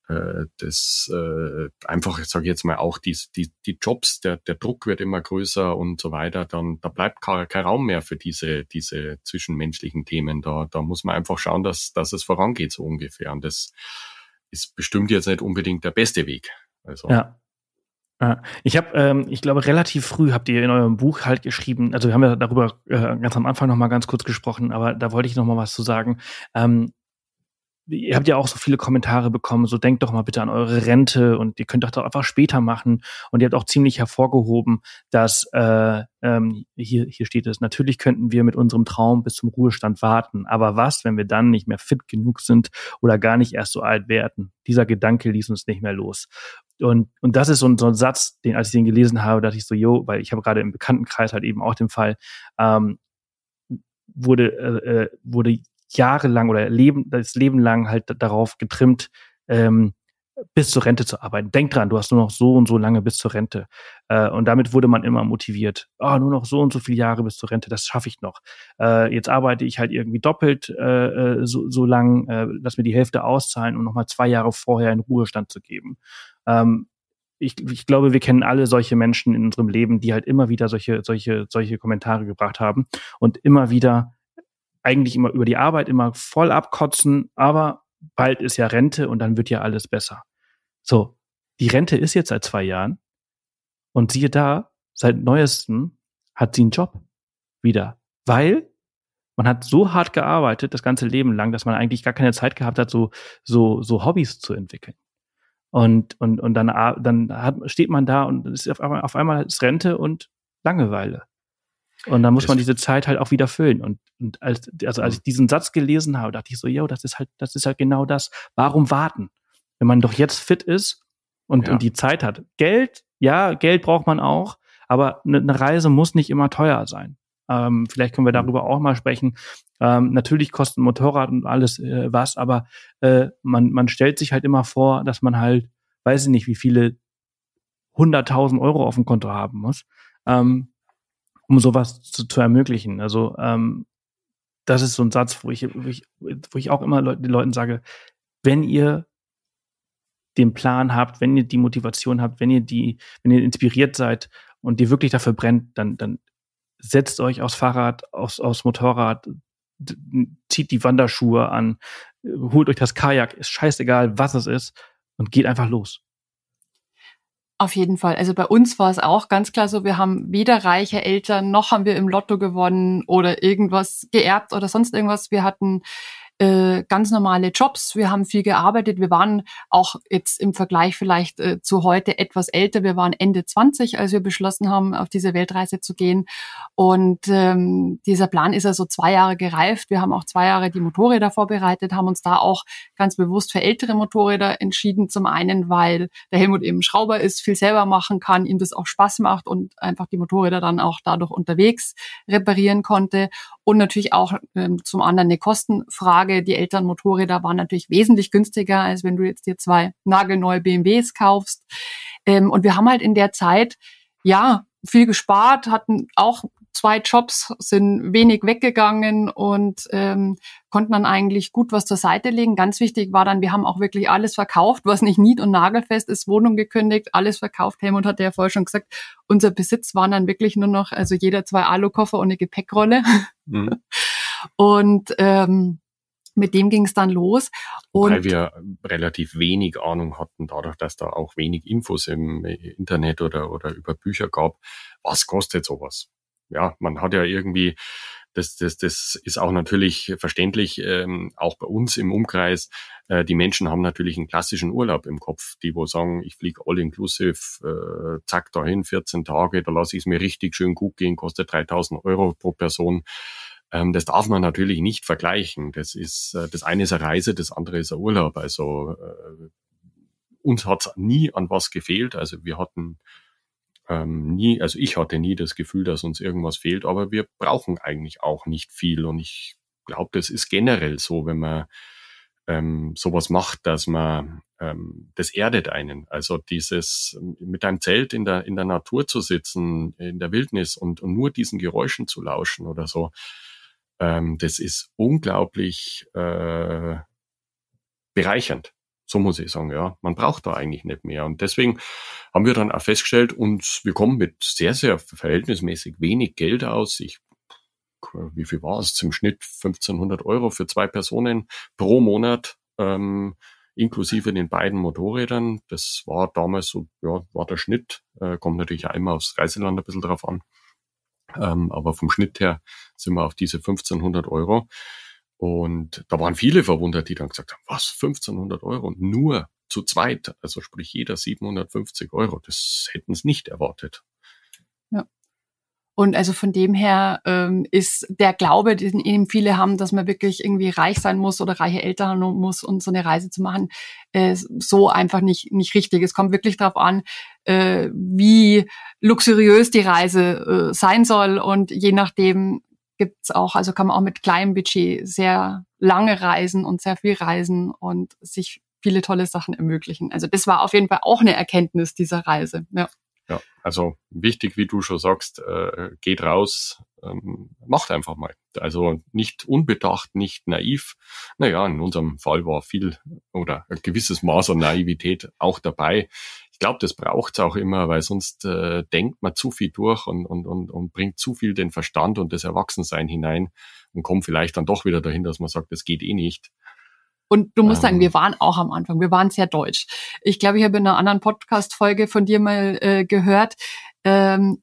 äh, das äh, einfach, ich sage jetzt mal, auch die, die, die Jobs, der, der Druck wird immer größer und so weiter, dann da bleibt kein, kein Raum mehr für diese, diese zwischenmenschlichen Themen. Da, da muss man einfach schauen, dass, dass es vorangeht, so ungefähr. Und das ist bestimmt jetzt nicht unbedingt der beste Weg. Also. Ja. Ja, ich habe, ähm, ich glaube, relativ früh habt ihr in eurem Buch halt geschrieben, also wir haben ja darüber äh, ganz am Anfang noch mal ganz kurz gesprochen, aber da wollte ich noch mal was zu sagen. Ähm, ihr habt ja auch so viele Kommentare bekommen, so denkt doch mal bitte an eure Rente und ihr könnt doch einfach später machen. Und ihr habt auch ziemlich hervorgehoben, dass äh, ähm, hier, hier steht es, natürlich könnten wir mit unserem Traum bis zum Ruhestand warten. Aber was, wenn wir dann nicht mehr fit genug sind oder gar nicht erst so alt werden? Dieser Gedanke ließ uns nicht mehr los. Und, und das ist so ein, so ein Satz, den, als ich den gelesen habe, dachte ich so, jo, weil ich habe gerade im Bekanntenkreis halt eben auch den Fall, ähm, wurde, äh, äh wurde jahrelang oder Leben, das Leben lang halt darauf getrimmt, ähm, bis zur Rente zu arbeiten. Denk dran, du hast nur noch so und so lange bis zur Rente. Äh, und damit wurde man immer motiviert. Oh, nur noch so und so viele Jahre bis zur Rente, das schaffe ich noch. Äh, jetzt arbeite ich halt irgendwie doppelt äh, äh so, so lang, äh, lass mir die Hälfte auszahlen, um nochmal zwei Jahre vorher in Ruhestand zu geben. Ähm, ich, ich glaube, wir kennen alle solche Menschen in unserem Leben, die halt immer wieder solche, solche, solche Kommentare gebracht haben und immer wieder eigentlich immer über die Arbeit immer voll abkotzen, aber bald ist ja Rente und dann wird ja alles besser. So, die Rente ist jetzt seit zwei Jahren und siehe da, seit neuestem hat sie einen Job wieder, weil man hat so hart gearbeitet das ganze Leben lang, dass man eigentlich gar keine Zeit gehabt hat, so so so Hobbys zu entwickeln. Und und und dann dann hat, steht man da und ist auf auf einmal ist Rente und Langeweile. Und dann muss man diese Zeit halt auch wieder füllen. Und, und als, also als ich diesen Satz gelesen habe, dachte ich so, yo, das ist halt, das ist halt genau das. Warum warten? Wenn man doch jetzt fit ist und, ja. und die Zeit hat. Geld, ja, Geld braucht man auch, aber eine, eine Reise muss nicht immer teuer sein. Ähm, vielleicht können wir mhm. darüber auch mal sprechen. Ähm, natürlich kosten Motorrad und alles äh, was, aber äh, man, man stellt sich halt immer vor, dass man halt, weiß ich nicht, wie viele hunderttausend Euro auf dem Konto haben muss. Ähm, um sowas zu, zu ermöglichen. Also ähm, das ist so ein Satz, wo ich, wo ich, wo ich auch immer Leut, den Leuten sage, wenn ihr den Plan habt, wenn ihr die Motivation habt, wenn ihr die, wenn ihr inspiriert seid und ihr wirklich dafür brennt, dann, dann setzt euch aufs Fahrrad, aufs, aufs Motorrad, zieht die Wanderschuhe an, holt euch das Kajak, ist scheißegal, was es ist, und geht einfach los. Auf jeden Fall. Also bei uns war es auch ganz klar so, wir haben weder reiche Eltern, noch haben wir im Lotto gewonnen oder irgendwas geerbt oder sonst irgendwas. Wir hatten äh, ganz normale Jobs. Wir haben viel gearbeitet. Wir waren auch jetzt im Vergleich vielleicht äh, zu heute etwas älter. Wir waren Ende 20, als wir beschlossen haben, auf diese Weltreise zu gehen. Und ähm, dieser Plan ist also zwei Jahre gereift. Wir haben auch zwei Jahre die Motorräder vorbereitet, haben uns da auch ganz bewusst für ältere Motorräder entschieden. Zum einen, weil der Helmut eben Schrauber ist, viel selber machen kann, ihm das auch Spaß macht und einfach die Motorräder dann auch dadurch unterwegs reparieren konnte. Und natürlich auch ähm, zum anderen eine Kostenfrage. Die Elternmotorräder waren natürlich wesentlich günstiger, als wenn du jetzt dir zwei nagelneue BMWs kaufst. Ähm, und wir haben halt in der Zeit, ja, viel gespart, hatten auch zwei Jobs, sind wenig weggegangen und ähm, konnten dann eigentlich gut was zur Seite legen. Ganz wichtig war dann, wir haben auch wirklich alles verkauft, was nicht nied- und nagelfest ist, Wohnung gekündigt, alles verkauft. Helmut hatte ja vorher schon gesagt, unser Besitz waren dann wirklich nur noch, also jeder zwei Alukoffer und eine Gepäckrolle. Mhm. Und ähm, mit dem ging es dann los. Und Weil wir relativ wenig Ahnung hatten, dadurch, dass da auch wenig Infos im Internet oder, oder über Bücher gab. Was kostet sowas? Ja, man hat ja irgendwie, das, das, das ist auch natürlich verständlich, ähm, auch bei uns im Umkreis. Äh, die Menschen haben natürlich einen klassischen Urlaub im Kopf, die wo sagen, ich fliege all inclusive, äh, zack dahin, 14 Tage, da lasse ich es mir richtig schön gut gehen, kostet 3000 Euro pro Person. Ähm, das darf man natürlich nicht vergleichen. Das ist, äh, das eine ist eine Reise, das andere ist ein Urlaub. Also äh, uns hat nie an was gefehlt. Also wir hatten ähm, nie, also ich hatte nie das Gefühl, dass uns irgendwas fehlt, aber wir brauchen eigentlich auch nicht viel. Und ich glaube, das ist generell so, wenn man ähm, sowas macht, dass man ähm, das erdet einen. Also dieses mit einem Zelt in der in der Natur zu sitzen, in der Wildnis und, und nur diesen Geräuschen zu lauschen oder so, ähm, das ist unglaublich äh, bereichernd. So muss ich sagen, ja. Man braucht da eigentlich nicht mehr. Und deswegen haben wir dann auch festgestellt, uns, wir kommen mit sehr, sehr verhältnismäßig wenig Geld aus. Ich, wie viel war es? Zum Schnitt 1500 Euro für zwei Personen pro Monat, ähm, inklusive den beiden Motorrädern. Das war damals so, ja, war der Schnitt. Äh, kommt natürlich auch immer aufs Reiseland ein bisschen drauf an. Ähm, aber vom Schnitt her sind wir auf diese 1500 Euro. Und da waren viele verwundert, die dann gesagt haben, was, 1500 Euro nur zu zweit, also sprich jeder 750 Euro, das hätten sie nicht erwartet. Ja. Und also von dem her ähm, ist der Glaube, den eben viele haben, dass man wirklich irgendwie reich sein muss oder reiche Eltern haben muss, um so eine Reise zu machen, äh, so einfach nicht, nicht richtig. Es kommt wirklich darauf an, äh, wie luxuriös die Reise äh, sein soll. Und je nachdem gibt's auch, also kann man auch mit kleinem Budget sehr lange reisen und sehr viel reisen und sich viele tolle Sachen ermöglichen. Also das war auf jeden Fall auch eine Erkenntnis dieser Reise. Ja. Ja, also wichtig, wie du schon sagst, äh, geht raus, ähm, macht einfach mal. Also nicht unbedacht, nicht naiv. Naja, in unserem Fall war viel oder ein gewisses Maß an Naivität auch dabei. Ich glaube, das braucht's auch immer, weil sonst äh, denkt man zu viel durch und, und, und, und bringt zu viel den Verstand und das Erwachsensein hinein und kommt vielleicht dann doch wieder dahin, dass man sagt, das geht eh nicht. Und du musst ähm. sagen, wir waren auch am Anfang, wir waren sehr deutsch. Ich glaube, ich habe in einer anderen Podcast-Folge von dir mal äh, gehört, ähm,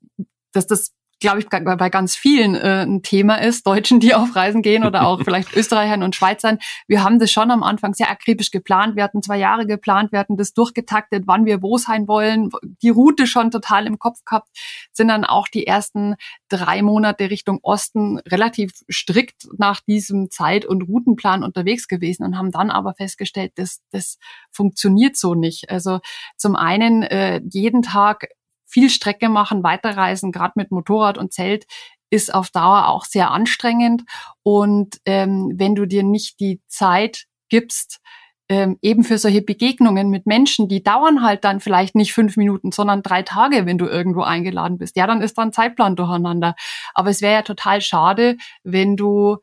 dass das glaube ich, bei ganz vielen äh, ein Thema ist, Deutschen, die auf Reisen gehen oder auch vielleicht Österreichern und Schweizern. Wir haben das schon am Anfang sehr akribisch geplant. Wir hatten zwei Jahre geplant, wir hatten das durchgetaktet, wann wir wo sein wollen, die Route schon total im Kopf gehabt, sind dann auch die ersten drei Monate Richtung Osten relativ strikt nach diesem Zeit- und Routenplan unterwegs gewesen und haben dann aber festgestellt, dass das funktioniert so nicht. Also zum einen äh, jeden Tag viel Strecke machen, weiterreisen, gerade mit Motorrad und Zelt, ist auf Dauer auch sehr anstrengend. Und ähm, wenn du dir nicht die Zeit gibst, ähm, eben für solche Begegnungen mit Menschen, die dauern halt dann vielleicht nicht fünf Minuten, sondern drei Tage, wenn du irgendwo eingeladen bist. Ja, dann ist dann Zeitplan durcheinander. Aber es wäre ja total schade, wenn du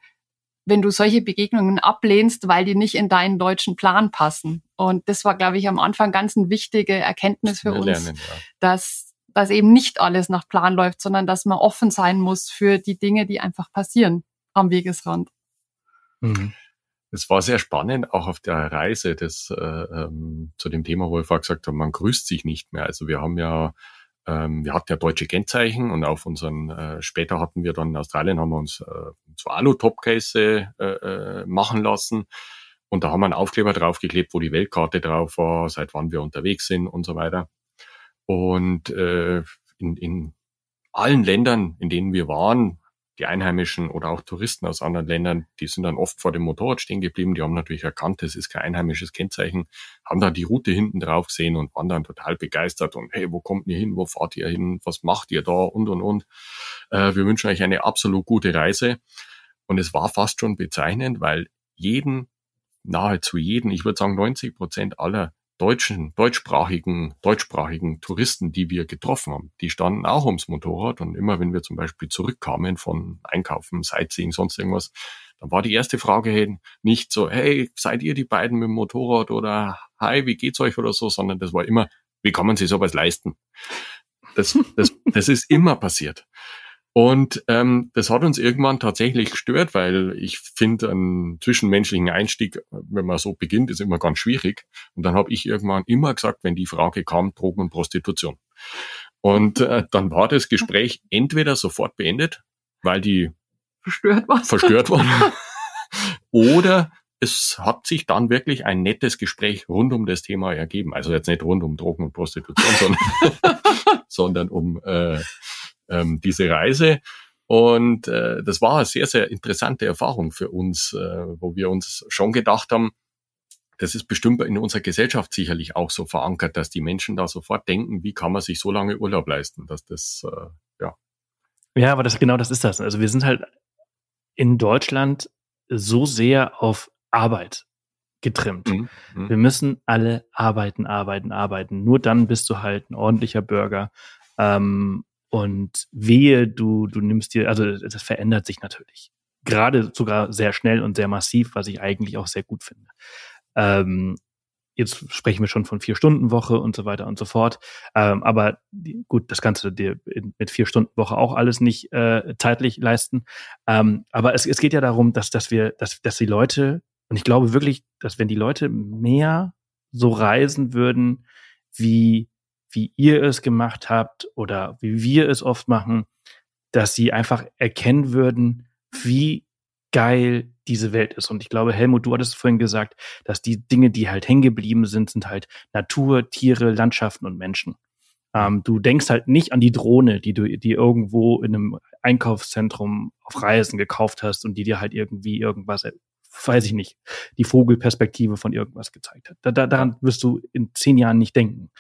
wenn du solche Begegnungen ablehnst, weil die nicht in deinen deutschen Plan passen. Und das war, glaube ich, am Anfang ganz eine wichtige Erkenntnis für uns, lernen, ja. dass dass eben nicht alles nach Plan läuft, sondern dass man offen sein muss für die Dinge, die einfach passieren am Wegesrand. Mhm. Es war sehr spannend, auch auf der Reise das, äh, ähm, zu dem Thema, wo ich vorher gesagt habe, man grüßt sich nicht mehr. Also wir haben ja ähm, wir hatten ja deutsche Kennzeichen und auf unseren, äh, später hatten wir dann in Australien, haben wir uns äh, so Alu-Topcase äh, äh, machen lassen. Und da haben wir einen Aufkleber draufgeklebt, wo die Weltkarte drauf war, seit wann wir unterwegs sind und so weiter. Und äh, in, in allen Ländern, in denen wir waren, die Einheimischen oder auch Touristen aus anderen Ländern, die sind dann oft vor dem Motorrad stehen geblieben. Die haben natürlich erkannt, das ist kein einheimisches Kennzeichen, haben da die Route hinten drauf gesehen und waren dann total begeistert und hey, wo kommt ihr hin? Wo fahrt ihr hin? Was macht ihr da? Und, und, und. Äh, wir wünschen euch eine absolut gute Reise. Und es war fast schon bezeichnend, weil jeden, nahezu jeden, ich würde sagen 90 Prozent aller deutschen, deutschsprachigen, deutschsprachigen Touristen, die wir getroffen haben, die standen auch ums Motorrad und immer wenn wir zum Beispiel zurückkamen von Einkaufen, Sightseeing, sonst irgendwas, dann war die erste Frage nicht so, hey, seid ihr die beiden mit dem Motorrad oder hi, wie geht's euch oder so, sondern das war immer, wie kann man sich sowas leisten? Das, das, das ist immer passiert. Und ähm, das hat uns irgendwann tatsächlich gestört, weil ich finde, einen zwischenmenschlichen Einstieg, wenn man so beginnt, ist immer ganz schwierig. Und dann habe ich irgendwann immer gesagt, wenn die Frage kam, Drogen und Prostitution. Und äh, dann war das Gespräch entweder sofort beendet, weil die verstört waren, verstört waren oder es hat sich dann wirklich ein nettes Gespräch rund um das Thema ergeben. Also jetzt nicht rund um Drogen und Prostitution, sondern, sondern um äh, ähm, diese Reise. Und äh, das war eine sehr, sehr interessante Erfahrung für uns, äh, wo wir uns schon gedacht haben, das ist bestimmt in unserer Gesellschaft sicherlich auch so verankert, dass die Menschen da sofort denken, wie kann man sich so lange Urlaub leisten, dass das, äh, ja. Ja, aber das genau das ist das. Also wir sind halt in Deutschland so sehr auf Arbeit getrimmt. Mhm. Mhm. Wir müssen alle arbeiten, arbeiten, arbeiten. Nur dann bist du halt ein ordentlicher Bürger. Ähm, und wehe, du, du nimmst dir, also das verändert sich natürlich. Gerade sogar sehr schnell und sehr massiv, was ich eigentlich auch sehr gut finde. Ähm, jetzt sprechen wir schon von vier Stunden Woche und so weiter und so fort. Ähm, aber gut, das kannst du dir mit vier Stunden Woche auch alles nicht äh, zeitlich leisten. Ähm, aber es, es geht ja darum, dass, dass wir, dass, dass die Leute, und ich glaube wirklich, dass wenn die Leute mehr so reisen würden, wie wie ihr es gemacht habt oder wie wir es oft machen, dass sie einfach erkennen würden, wie geil diese Welt ist. Und ich glaube, Helmut, du hattest vorhin gesagt, dass die Dinge, die halt hängen geblieben sind, sind halt Natur, Tiere, Landschaften und Menschen. Ähm, du denkst halt nicht an die Drohne, die du die irgendwo in einem Einkaufszentrum auf Reisen gekauft hast und die dir halt irgendwie irgendwas weiß ich nicht, die Vogelperspektive von irgendwas gezeigt hat. Da, da, daran wirst du in zehn Jahren nicht denken,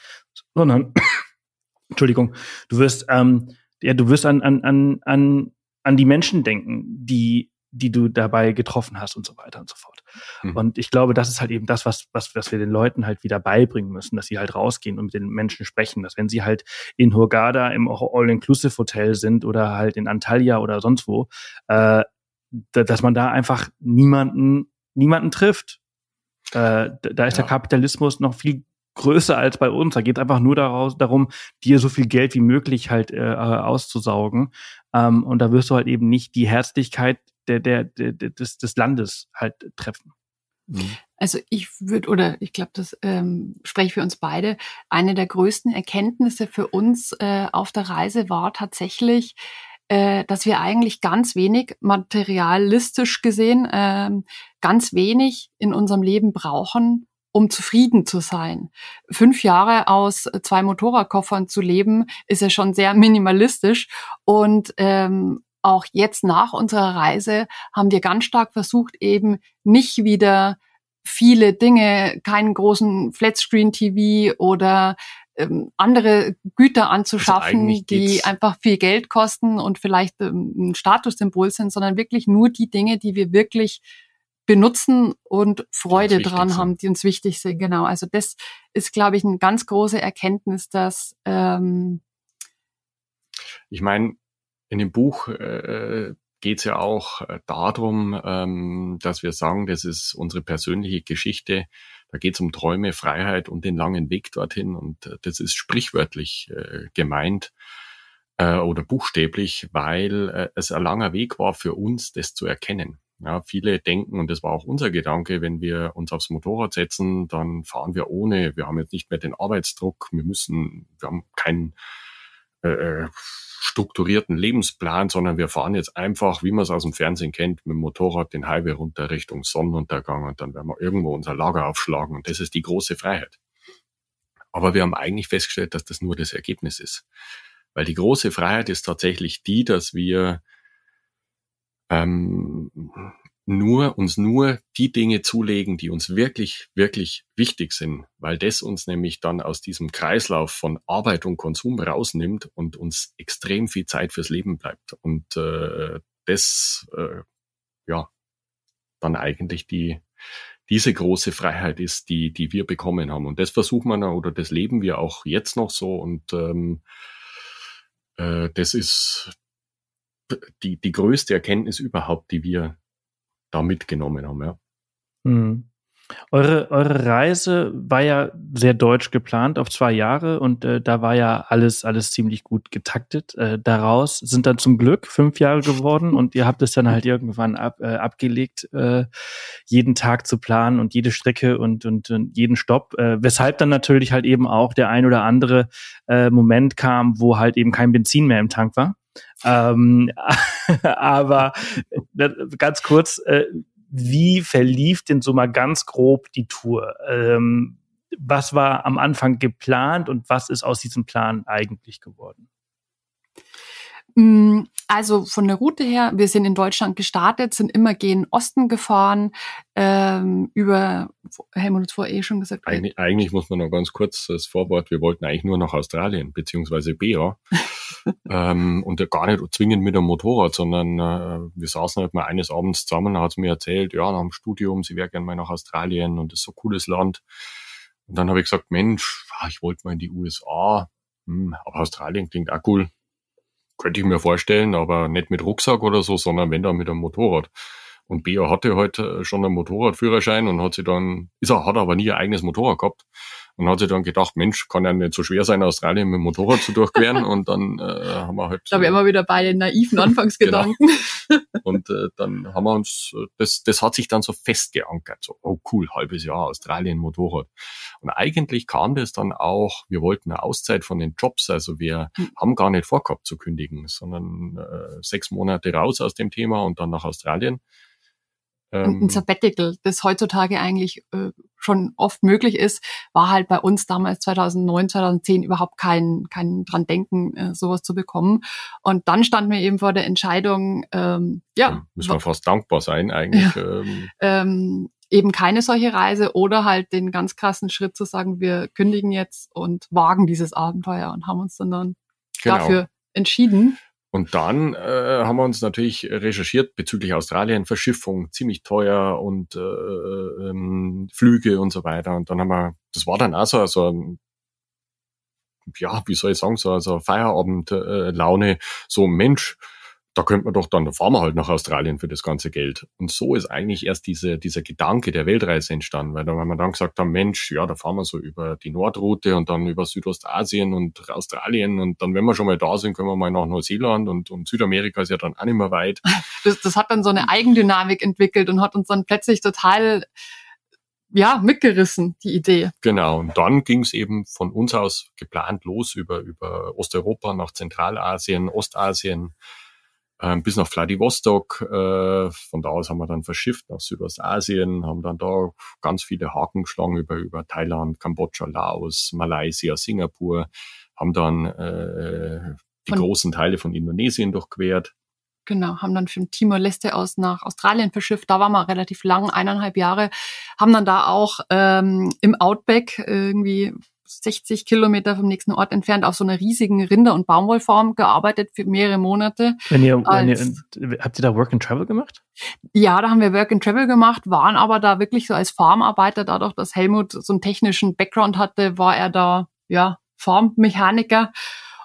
sondern, Entschuldigung, du wirst, ähm, ja, du wirst an, an, an, an, an die Menschen denken, die, die du dabei getroffen hast und so weiter und so fort. Mhm. Und ich glaube, das ist halt eben das, was, was, was wir den Leuten halt wieder beibringen müssen, dass sie halt rausgehen und mit den Menschen sprechen, dass wenn sie halt in Hurghada im All-Inclusive-Hotel sind oder halt in Antalya oder sonst wo, äh, dass man da einfach niemanden, niemanden trifft. Äh, da ist ja. der Kapitalismus noch viel größer als bei uns. Da geht es einfach nur daraus, darum, dir so viel Geld wie möglich halt äh, auszusaugen. Ähm, und da wirst du halt eben nicht die Herzlichkeit der, der, der, des, des Landes halt treffen. Mhm. Also ich würde, oder ich glaube, das ähm, spreche für uns beide, eine der größten Erkenntnisse für uns äh, auf der Reise war tatsächlich, äh, dass wir eigentlich ganz wenig materialistisch gesehen, äh, ganz wenig in unserem Leben brauchen, um zufrieden zu sein. Fünf Jahre aus zwei Motorradkoffern zu leben, ist ja schon sehr minimalistisch. Und ähm, auch jetzt nach unserer Reise haben wir ganz stark versucht, eben nicht wieder viele Dinge, keinen großen Flatscreen-TV oder ähm, andere Güter anzuschaffen, also die einfach viel Geld kosten und vielleicht ähm, ein Statussymbol sind, sondern wirklich nur die Dinge, die wir wirklich benutzen und Freude dran haben, die uns wichtig sind. Genau. Also das ist, glaube ich, eine ganz große Erkenntnis, dass ähm ich meine, in dem Buch äh, geht es ja auch äh, darum, ähm, dass wir sagen, das ist unsere persönliche Geschichte. Da geht es um Träume, Freiheit und den langen Weg dorthin. Und äh, das ist sprichwörtlich äh, gemeint äh, oder buchstäblich, weil äh, es ein langer Weg war für uns, das zu erkennen. Ja, viele denken, und das war auch unser Gedanke, wenn wir uns aufs Motorrad setzen, dann fahren wir ohne, wir haben jetzt nicht mehr den Arbeitsdruck, wir müssen, wir haben keinen äh, äh, strukturierten Lebensplan, sondern wir fahren jetzt einfach, wie man es aus dem Fernsehen kennt, mit dem Motorrad den Highway runter Richtung Sonnenuntergang und dann werden wir irgendwo unser Lager aufschlagen und das ist die große Freiheit. Aber wir haben eigentlich festgestellt, dass das nur das Ergebnis ist. Weil die große Freiheit ist tatsächlich die, dass wir ähm, nur uns nur die Dinge zulegen, die uns wirklich, wirklich wichtig sind, weil das uns nämlich dann aus diesem Kreislauf von Arbeit und Konsum rausnimmt und uns extrem viel Zeit fürs Leben bleibt. Und äh, das, äh, ja, dann eigentlich die diese große Freiheit ist, die die wir bekommen haben. Und das versuchen wir oder das leben wir auch jetzt noch so. Und ähm, äh, das ist die die größte Erkenntnis überhaupt, die wir da mitgenommen haben, ja. Mhm. Eure, eure Reise war ja sehr deutsch geplant auf zwei Jahre und äh, da war ja alles, alles ziemlich gut getaktet. Äh, daraus sind dann zum Glück fünf Jahre geworden und ihr habt es dann halt irgendwann ab, äh, abgelegt, äh, jeden Tag zu planen und jede Strecke und, und, und jeden Stopp. Äh, weshalb dann natürlich halt eben auch der ein oder andere äh, Moment kam, wo halt eben kein Benzin mehr im Tank war. Ähm, aber äh, ganz kurz, äh, wie verlief denn so mal ganz grob die Tour? Ähm, was war am Anfang geplant und was ist aus diesem Plan eigentlich geworden? Mm, also von der Route her, wir sind in Deutschland gestartet, sind immer gen Osten gefahren, ähm, über, Helmut hat vorher eh schon gesagt. Eig eigentlich muss man noch ganz kurz das Vorwort, wir wollten eigentlich nur nach Australien, beziehungsweise Bea. ähm, und gar nicht zwingend mit dem Motorrad, sondern äh, wir saßen halt mal eines Abends zusammen, hat mir erzählt, ja, nach dem Studium, sie wäre gerne mal nach Australien und das ist so ein cooles Land. Und dann habe ich gesagt, Mensch, ich wollte mal in die USA, hm, aber Australien klingt auch cool könnte ich mir vorstellen, aber nicht mit Rucksack oder so, sondern wenn dann mit einem Motorrad. Und Bea hatte halt äh, schon einen Motorradführerschein und hat sie dann, ist er, hat aber nie ein eigenes Motorrad gehabt und hat sich dann gedacht, Mensch, kann ja nicht so schwer sein, Australien mit dem Motorrad zu durchqueren. und dann äh, haben wir halt. Da habe ich immer wieder bei den naiven Anfangsgedanken. genau. Und äh, dann haben wir uns, das, das hat sich dann so festgeankert. So, oh cool, halbes Jahr Australien Motorrad. Und eigentlich kam das dann auch, wir wollten eine Auszeit von den Jobs, also wir mhm. haben gar nicht vorgehabt zu kündigen, sondern äh, sechs Monate raus aus dem Thema und dann nach Australien. Ähm, ein Sabbatical, das heutzutage eigentlich äh, schon oft möglich ist, war halt bei uns damals 2009, 2010 überhaupt kein, kein dran denken, äh, sowas zu bekommen. Und dann standen wir eben vor der Entscheidung, ähm, ja. ja müssen wir fast dankbar sein eigentlich. Ja, ähm, ähm, eben keine solche Reise oder halt den ganz krassen Schritt zu sagen, wir kündigen jetzt und wagen dieses Abenteuer und haben uns dann, dann genau. dafür entschieden. Und dann äh, haben wir uns natürlich recherchiert bezüglich Australien, Verschiffung, ziemlich teuer und äh, ähm, Flüge und so weiter. Und dann haben wir, das war dann auch so, so ein, ja, wie soll ich sagen, so, so Feierabend-Laune, äh, so Mensch, da könnte man doch dann, da fahren wir halt nach Australien für das ganze Geld. Und so ist eigentlich erst diese, dieser Gedanke der Weltreise entstanden, weil da, wenn wir dann gesagt haben, Mensch, ja, da fahren wir so über die Nordroute und dann über Südostasien und Australien und dann, wenn wir schon mal da sind, können wir mal nach Neuseeland und, und Südamerika ist ja dann auch nicht mehr weit. Das, das hat dann so eine Eigendynamik entwickelt und hat uns dann plötzlich total ja, mitgerissen, die Idee. Genau. Und dann ging es eben von uns aus geplant los über, über Osteuropa nach Zentralasien, Ostasien, bis nach Vladivostok. Äh, von da aus haben wir dann verschifft nach Südostasien, haben dann da ganz viele Haken geschlagen über, über Thailand, Kambodscha, Laos, Malaysia, Singapur, haben dann äh, die von, großen Teile von Indonesien durchquert. Genau, haben dann von Timor-Leste aus nach Australien verschifft. Da waren wir relativ lang, eineinhalb Jahre. Haben dann da auch ähm, im Outback irgendwie 60 Kilometer vom nächsten Ort entfernt auf so einer riesigen Rinder- und Baumwollfarm gearbeitet für mehrere Monate. Wenn ihr, wenn ihr, habt ihr da Work and Travel gemacht? Ja, da haben wir Work and Travel gemacht, waren aber da wirklich so als Farmarbeiter, dadurch, dass Helmut so einen technischen Background hatte, war er da, ja, Farmmechaniker.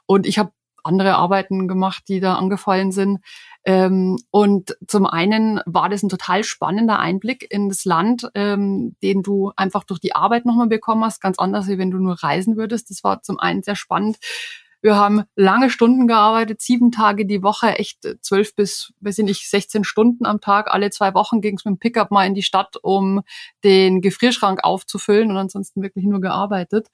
Und ich habe andere Arbeiten gemacht, die da angefallen sind. Ähm, und zum einen war das ein total spannender Einblick in das Land, ähm, den du einfach durch die Arbeit nochmal bekommen hast, ganz anders, wie wenn du nur reisen würdest. Das war zum einen sehr spannend. Wir haben lange Stunden gearbeitet, sieben Tage die Woche, echt zwölf bis, weiß ich nicht, 16 Stunden am Tag. Alle zwei Wochen ging es mit dem Pickup mal in die Stadt, um den Gefrierschrank aufzufüllen und ansonsten wirklich nur gearbeitet.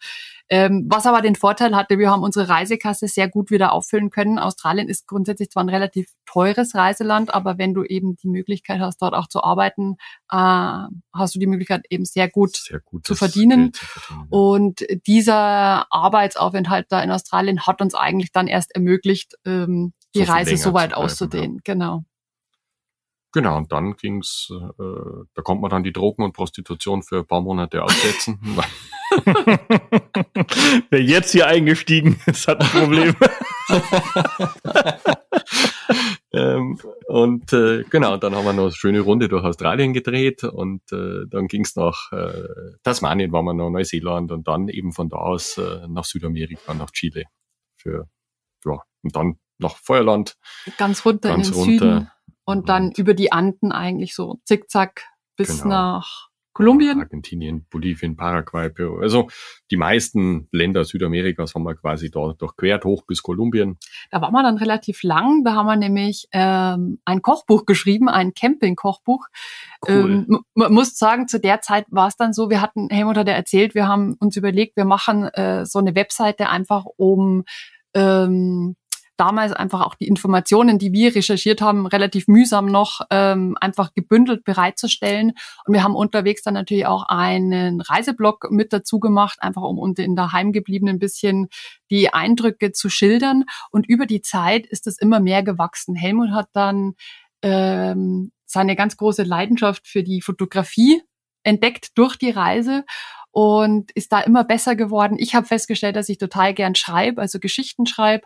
Ähm, was aber den Vorteil hatte, wir haben unsere Reisekasse sehr gut wieder auffüllen können. Australien ist grundsätzlich zwar ein relativ teures Reiseland, aber wenn du eben die Möglichkeit hast, dort auch zu arbeiten, äh, hast du die Möglichkeit eben sehr gut, sehr zu verdienen. Zu verdienen. Und dieser Arbeitsaufenthalt da in Australien hat uns eigentlich dann erst ermöglicht, ähm, die so Reise so weit auszudehnen. Ja. Genau. Genau, und dann ging's, äh, da konnte man dann die Drogen und Prostitution für ein paar Monate aussetzen. Wer jetzt hier eingestiegen ist, hat ein Problem. ähm, und äh, genau, dann haben wir noch eine schöne Runde durch Australien gedreht und äh, dann ging's nach äh, Tasmanien, waren wir noch Neuseeland und dann eben von da aus äh, nach Südamerika, nach Chile. Für, ja, und dann nach Feuerland. Ganz runter ganz in den runter. Süden und dann über die Anden eigentlich so zickzack bis genau. nach Kolumbien. Argentinien, Bolivien, Paraguay, Peru. Also die meisten Länder Südamerikas haben wir quasi da durchquert, hoch bis Kolumbien. Da waren wir dann relativ lang. Da haben wir nämlich ähm, ein Kochbuch geschrieben, ein Camping-Kochbuch. Cool. Ähm, man muss sagen, zu der Zeit war es dann so, wir hatten, Helmut hat ja erzählt, wir haben uns überlegt, wir machen äh, so eine Webseite einfach um ähm, damals einfach auch die Informationen, die wir recherchiert haben, relativ mühsam noch ähm, einfach gebündelt bereitzustellen. Und wir haben unterwegs dann natürlich auch einen Reiseblog mit dazu gemacht, einfach um uns in der Heimgebliebenen ein bisschen die Eindrücke zu schildern. Und über die Zeit ist es immer mehr gewachsen. Helmut hat dann ähm, seine ganz große Leidenschaft für die Fotografie entdeckt durch die Reise und ist da immer besser geworden. Ich habe festgestellt, dass ich total gern schreibe, also Geschichten schreibe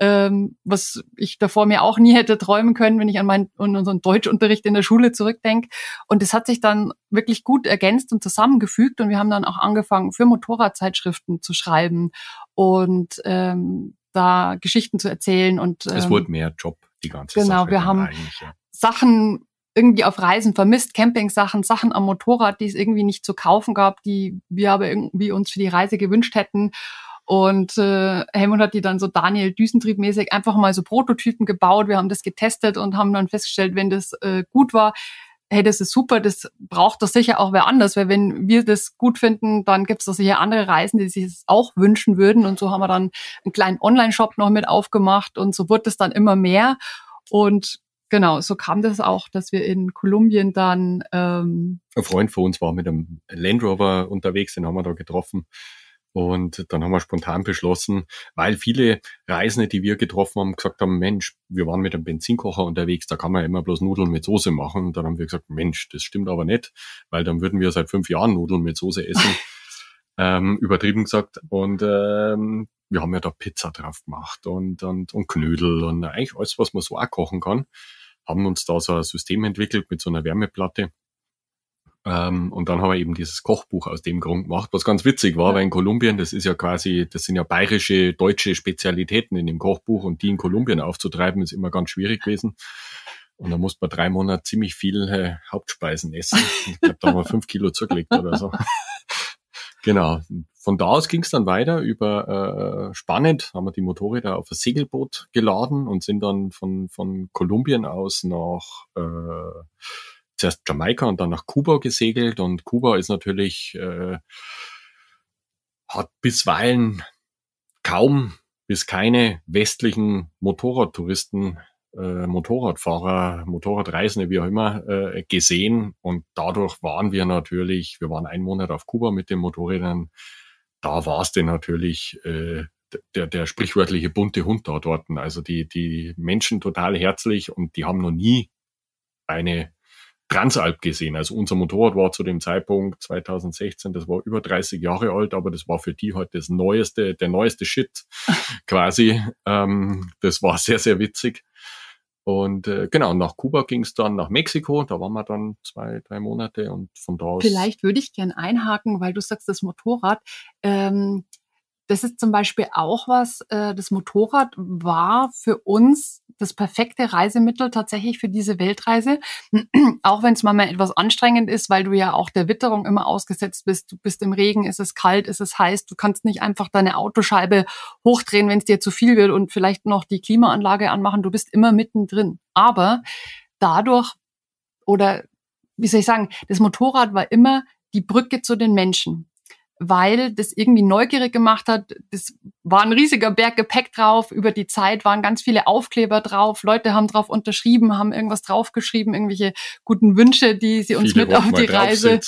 ähm, was ich davor mir auch nie hätte träumen können, wenn ich an meinen an unseren Deutschunterricht in der Schule zurückdenke. Und es hat sich dann wirklich gut ergänzt und zusammengefügt und wir haben dann auch angefangen, für Motorradzeitschriften zu schreiben und ähm, da Geschichten zu erzählen und ähm, es wurde mehr Job die ganze genau, Sache. Genau, wir haben ja. Sachen irgendwie auf Reisen vermisst, Campingsachen, Sachen am Motorrad, die es irgendwie nicht zu kaufen gab, die wir aber irgendwie uns für die Reise gewünscht hätten. Und äh, Helmut hat die dann so Daniel Düsentriebmäßig einfach mal so Prototypen gebaut. Wir haben das getestet und haben dann festgestellt, wenn das äh, gut war, hey, das ist super, das braucht doch sicher auch wer anders, weil wenn wir das gut finden, dann gibt es doch sicher andere Reisen, die sich das auch wünschen würden. Und so haben wir dann einen kleinen Online-Shop noch mit aufgemacht und so wurde es dann immer mehr. Und genau, so kam das auch, dass wir in Kolumbien dann ähm, ein Freund von uns war mit einem Land Rover unterwegs, den haben wir da getroffen. Und dann haben wir spontan beschlossen, weil viele Reisende, die wir getroffen haben, gesagt haben, Mensch, wir waren mit einem Benzinkocher unterwegs, da kann man immer bloß Nudeln mit Soße machen. Und dann haben wir gesagt, Mensch, das stimmt aber nicht, weil dann würden wir seit fünf Jahren Nudeln mit Soße essen. ähm, übertrieben gesagt. Und ähm, wir haben ja da Pizza drauf gemacht und, und, und Knödel und eigentlich alles, was man so auch kochen kann. Haben uns da so ein System entwickelt mit so einer Wärmeplatte ähm, und dann haben wir eben dieses Kochbuch aus dem Grund gemacht, was ganz witzig war, ja. weil in Kolumbien, das ist ja quasi, das sind ja bayerische, deutsche Spezialitäten in dem Kochbuch und die in Kolumbien aufzutreiben, ist immer ganz schwierig gewesen. Und da musste man drei Monate ziemlich viel äh, Hauptspeisen essen. Ich glaube, da haben wir fünf Kilo zugelegt oder so. genau. Von da aus ging es dann weiter über äh, spannend, haben wir die Motorräder auf ein Segelboot geladen und sind dann von, von Kolumbien aus nach äh, zuerst Jamaika und dann nach Kuba gesegelt und Kuba ist natürlich, äh, hat bisweilen kaum bis keine westlichen Motorradtouristen, äh, Motorradfahrer, Motorradreisende, wie auch immer, äh, gesehen. Und dadurch waren wir natürlich, wir waren einen Monat auf Kuba mit den Motorrädern, da war es denn natürlich äh, der, der sprichwörtliche bunte Hund da dort. Also die, die Menschen total herzlich und die haben noch nie eine Transalp gesehen. Also unser Motorrad war zu dem Zeitpunkt 2016, das war über 30 Jahre alt, aber das war für die halt das neueste, der neueste Shit quasi. Ähm, das war sehr, sehr witzig. Und äh, genau, nach Kuba ging es dann nach Mexiko, da waren wir dann zwei, drei Monate und von da aus. Vielleicht würde ich gern einhaken, weil du sagst, das Motorrad. Ähm, das ist zum Beispiel auch was, äh, das Motorrad war für uns das perfekte Reisemittel tatsächlich für diese Weltreise. auch wenn es manchmal etwas anstrengend ist, weil du ja auch der Witterung immer ausgesetzt bist. Du bist im Regen, ist es kalt, ist es heiß. Du kannst nicht einfach deine Autoscheibe hochdrehen, wenn es dir zu viel wird und vielleicht noch die Klimaanlage anmachen. Du bist immer mittendrin. Aber dadurch oder wie soll ich sagen, das Motorrad war immer die Brücke zu den Menschen weil das irgendwie neugierig gemacht hat. Das war ein riesiger Berg Gepäck drauf. Über die Zeit waren ganz viele Aufkleber drauf. Leute haben drauf unterschrieben, haben irgendwas draufgeschrieben, irgendwelche guten Wünsche, die sie uns viele mit auf die Reise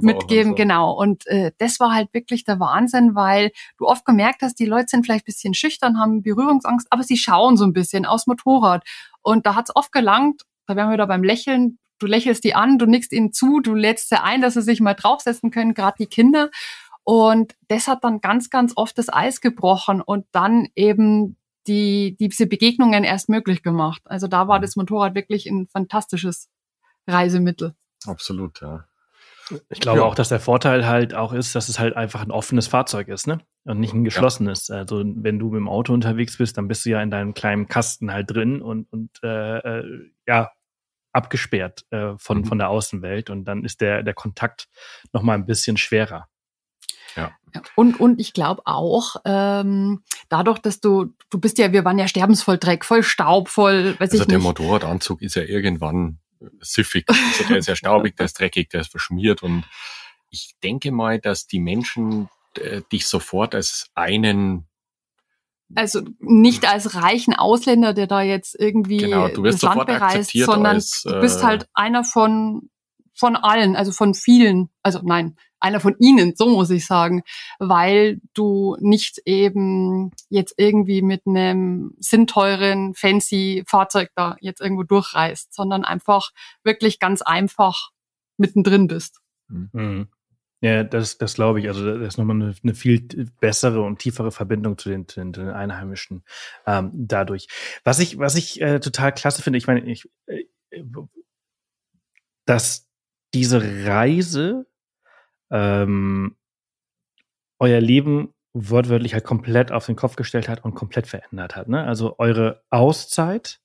mitgeben. So. Genau. Und äh, das war halt wirklich der Wahnsinn, weil du oft gemerkt hast, die Leute sind vielleicht bisschen schüchtern, haben Berührungsangst, aber sie schauen so ein bisschen aus Motorrad. Und da hat's oft gelangt, da wären wir da beim Lächeln, du lächelst die an, du nickst ihnen zu, du lädst sie ein, dass sie sich mal draufsetzen können, gerade die Kinder. Und das hat dann ganz, ganz oft das Eis gebrochen und dann eben die, diese Begegnungen erst möglich gemacht. Also da war das Motorrad wirklich ein fantastisches Reisemittel. Absolut, ja. Ich glaube ja. auch, dass der Vorteil halt auch ist, dass es halt einfach ein offenes Fahrzeug ist, ne? Und nicht ein geschlossenes. Ja. Also wenn du mit dem Auto unterwegs bist, dann bist du ja in deinem kleinen Kasten halt drin und, und äh, äh, ja, abgesperrt äh, von, mhm. von der Außenwelt und dann ist der, der Kontakt nochmal ein bisschen schwerer. Ja. Und, und ich glaube auch, ähm, dadurch, dass du, du bist ja, wir waren ja sterbensvoll Dreck, voll Staub, voll, weiß also ich der nicht. Motorradanzug ist ja irgendwann siffig. Also der ist ja staubig, der ist dreckig, der ist verschmiert und ich denke mal, dass die Menschen äh, dich sofort als einen also nicht als reichen Ausländer, der da jetzt irgendwie genau, du wirst das Land bereist, sondern als, äh, du bist halt einer von von allen, also von vielen, also nein, einer von ihnen, so muss ich sagen, weil du nicht eben jetzt irgendwie mit einem sinnteuren, fancy Fahrzeug da jetzt irgendwo durchreist, sondern einfach wirklich ganz einfach mittendrin bist. Mhm. Ja, das, das glaube ich. Also das ist nochmal eine, eine viel bessere und tiefere Verbindung zu den, zu den Einheimischen ähm, dadurch. Was ich, was ich äh, total klasse finde, ich meine, ich, äh, dass diese Reise ähm, euer Leben wortwörtlich halt komplett auf den Kopf gestellt hat und komplett verändert hat. Ne? Also eure Auszeit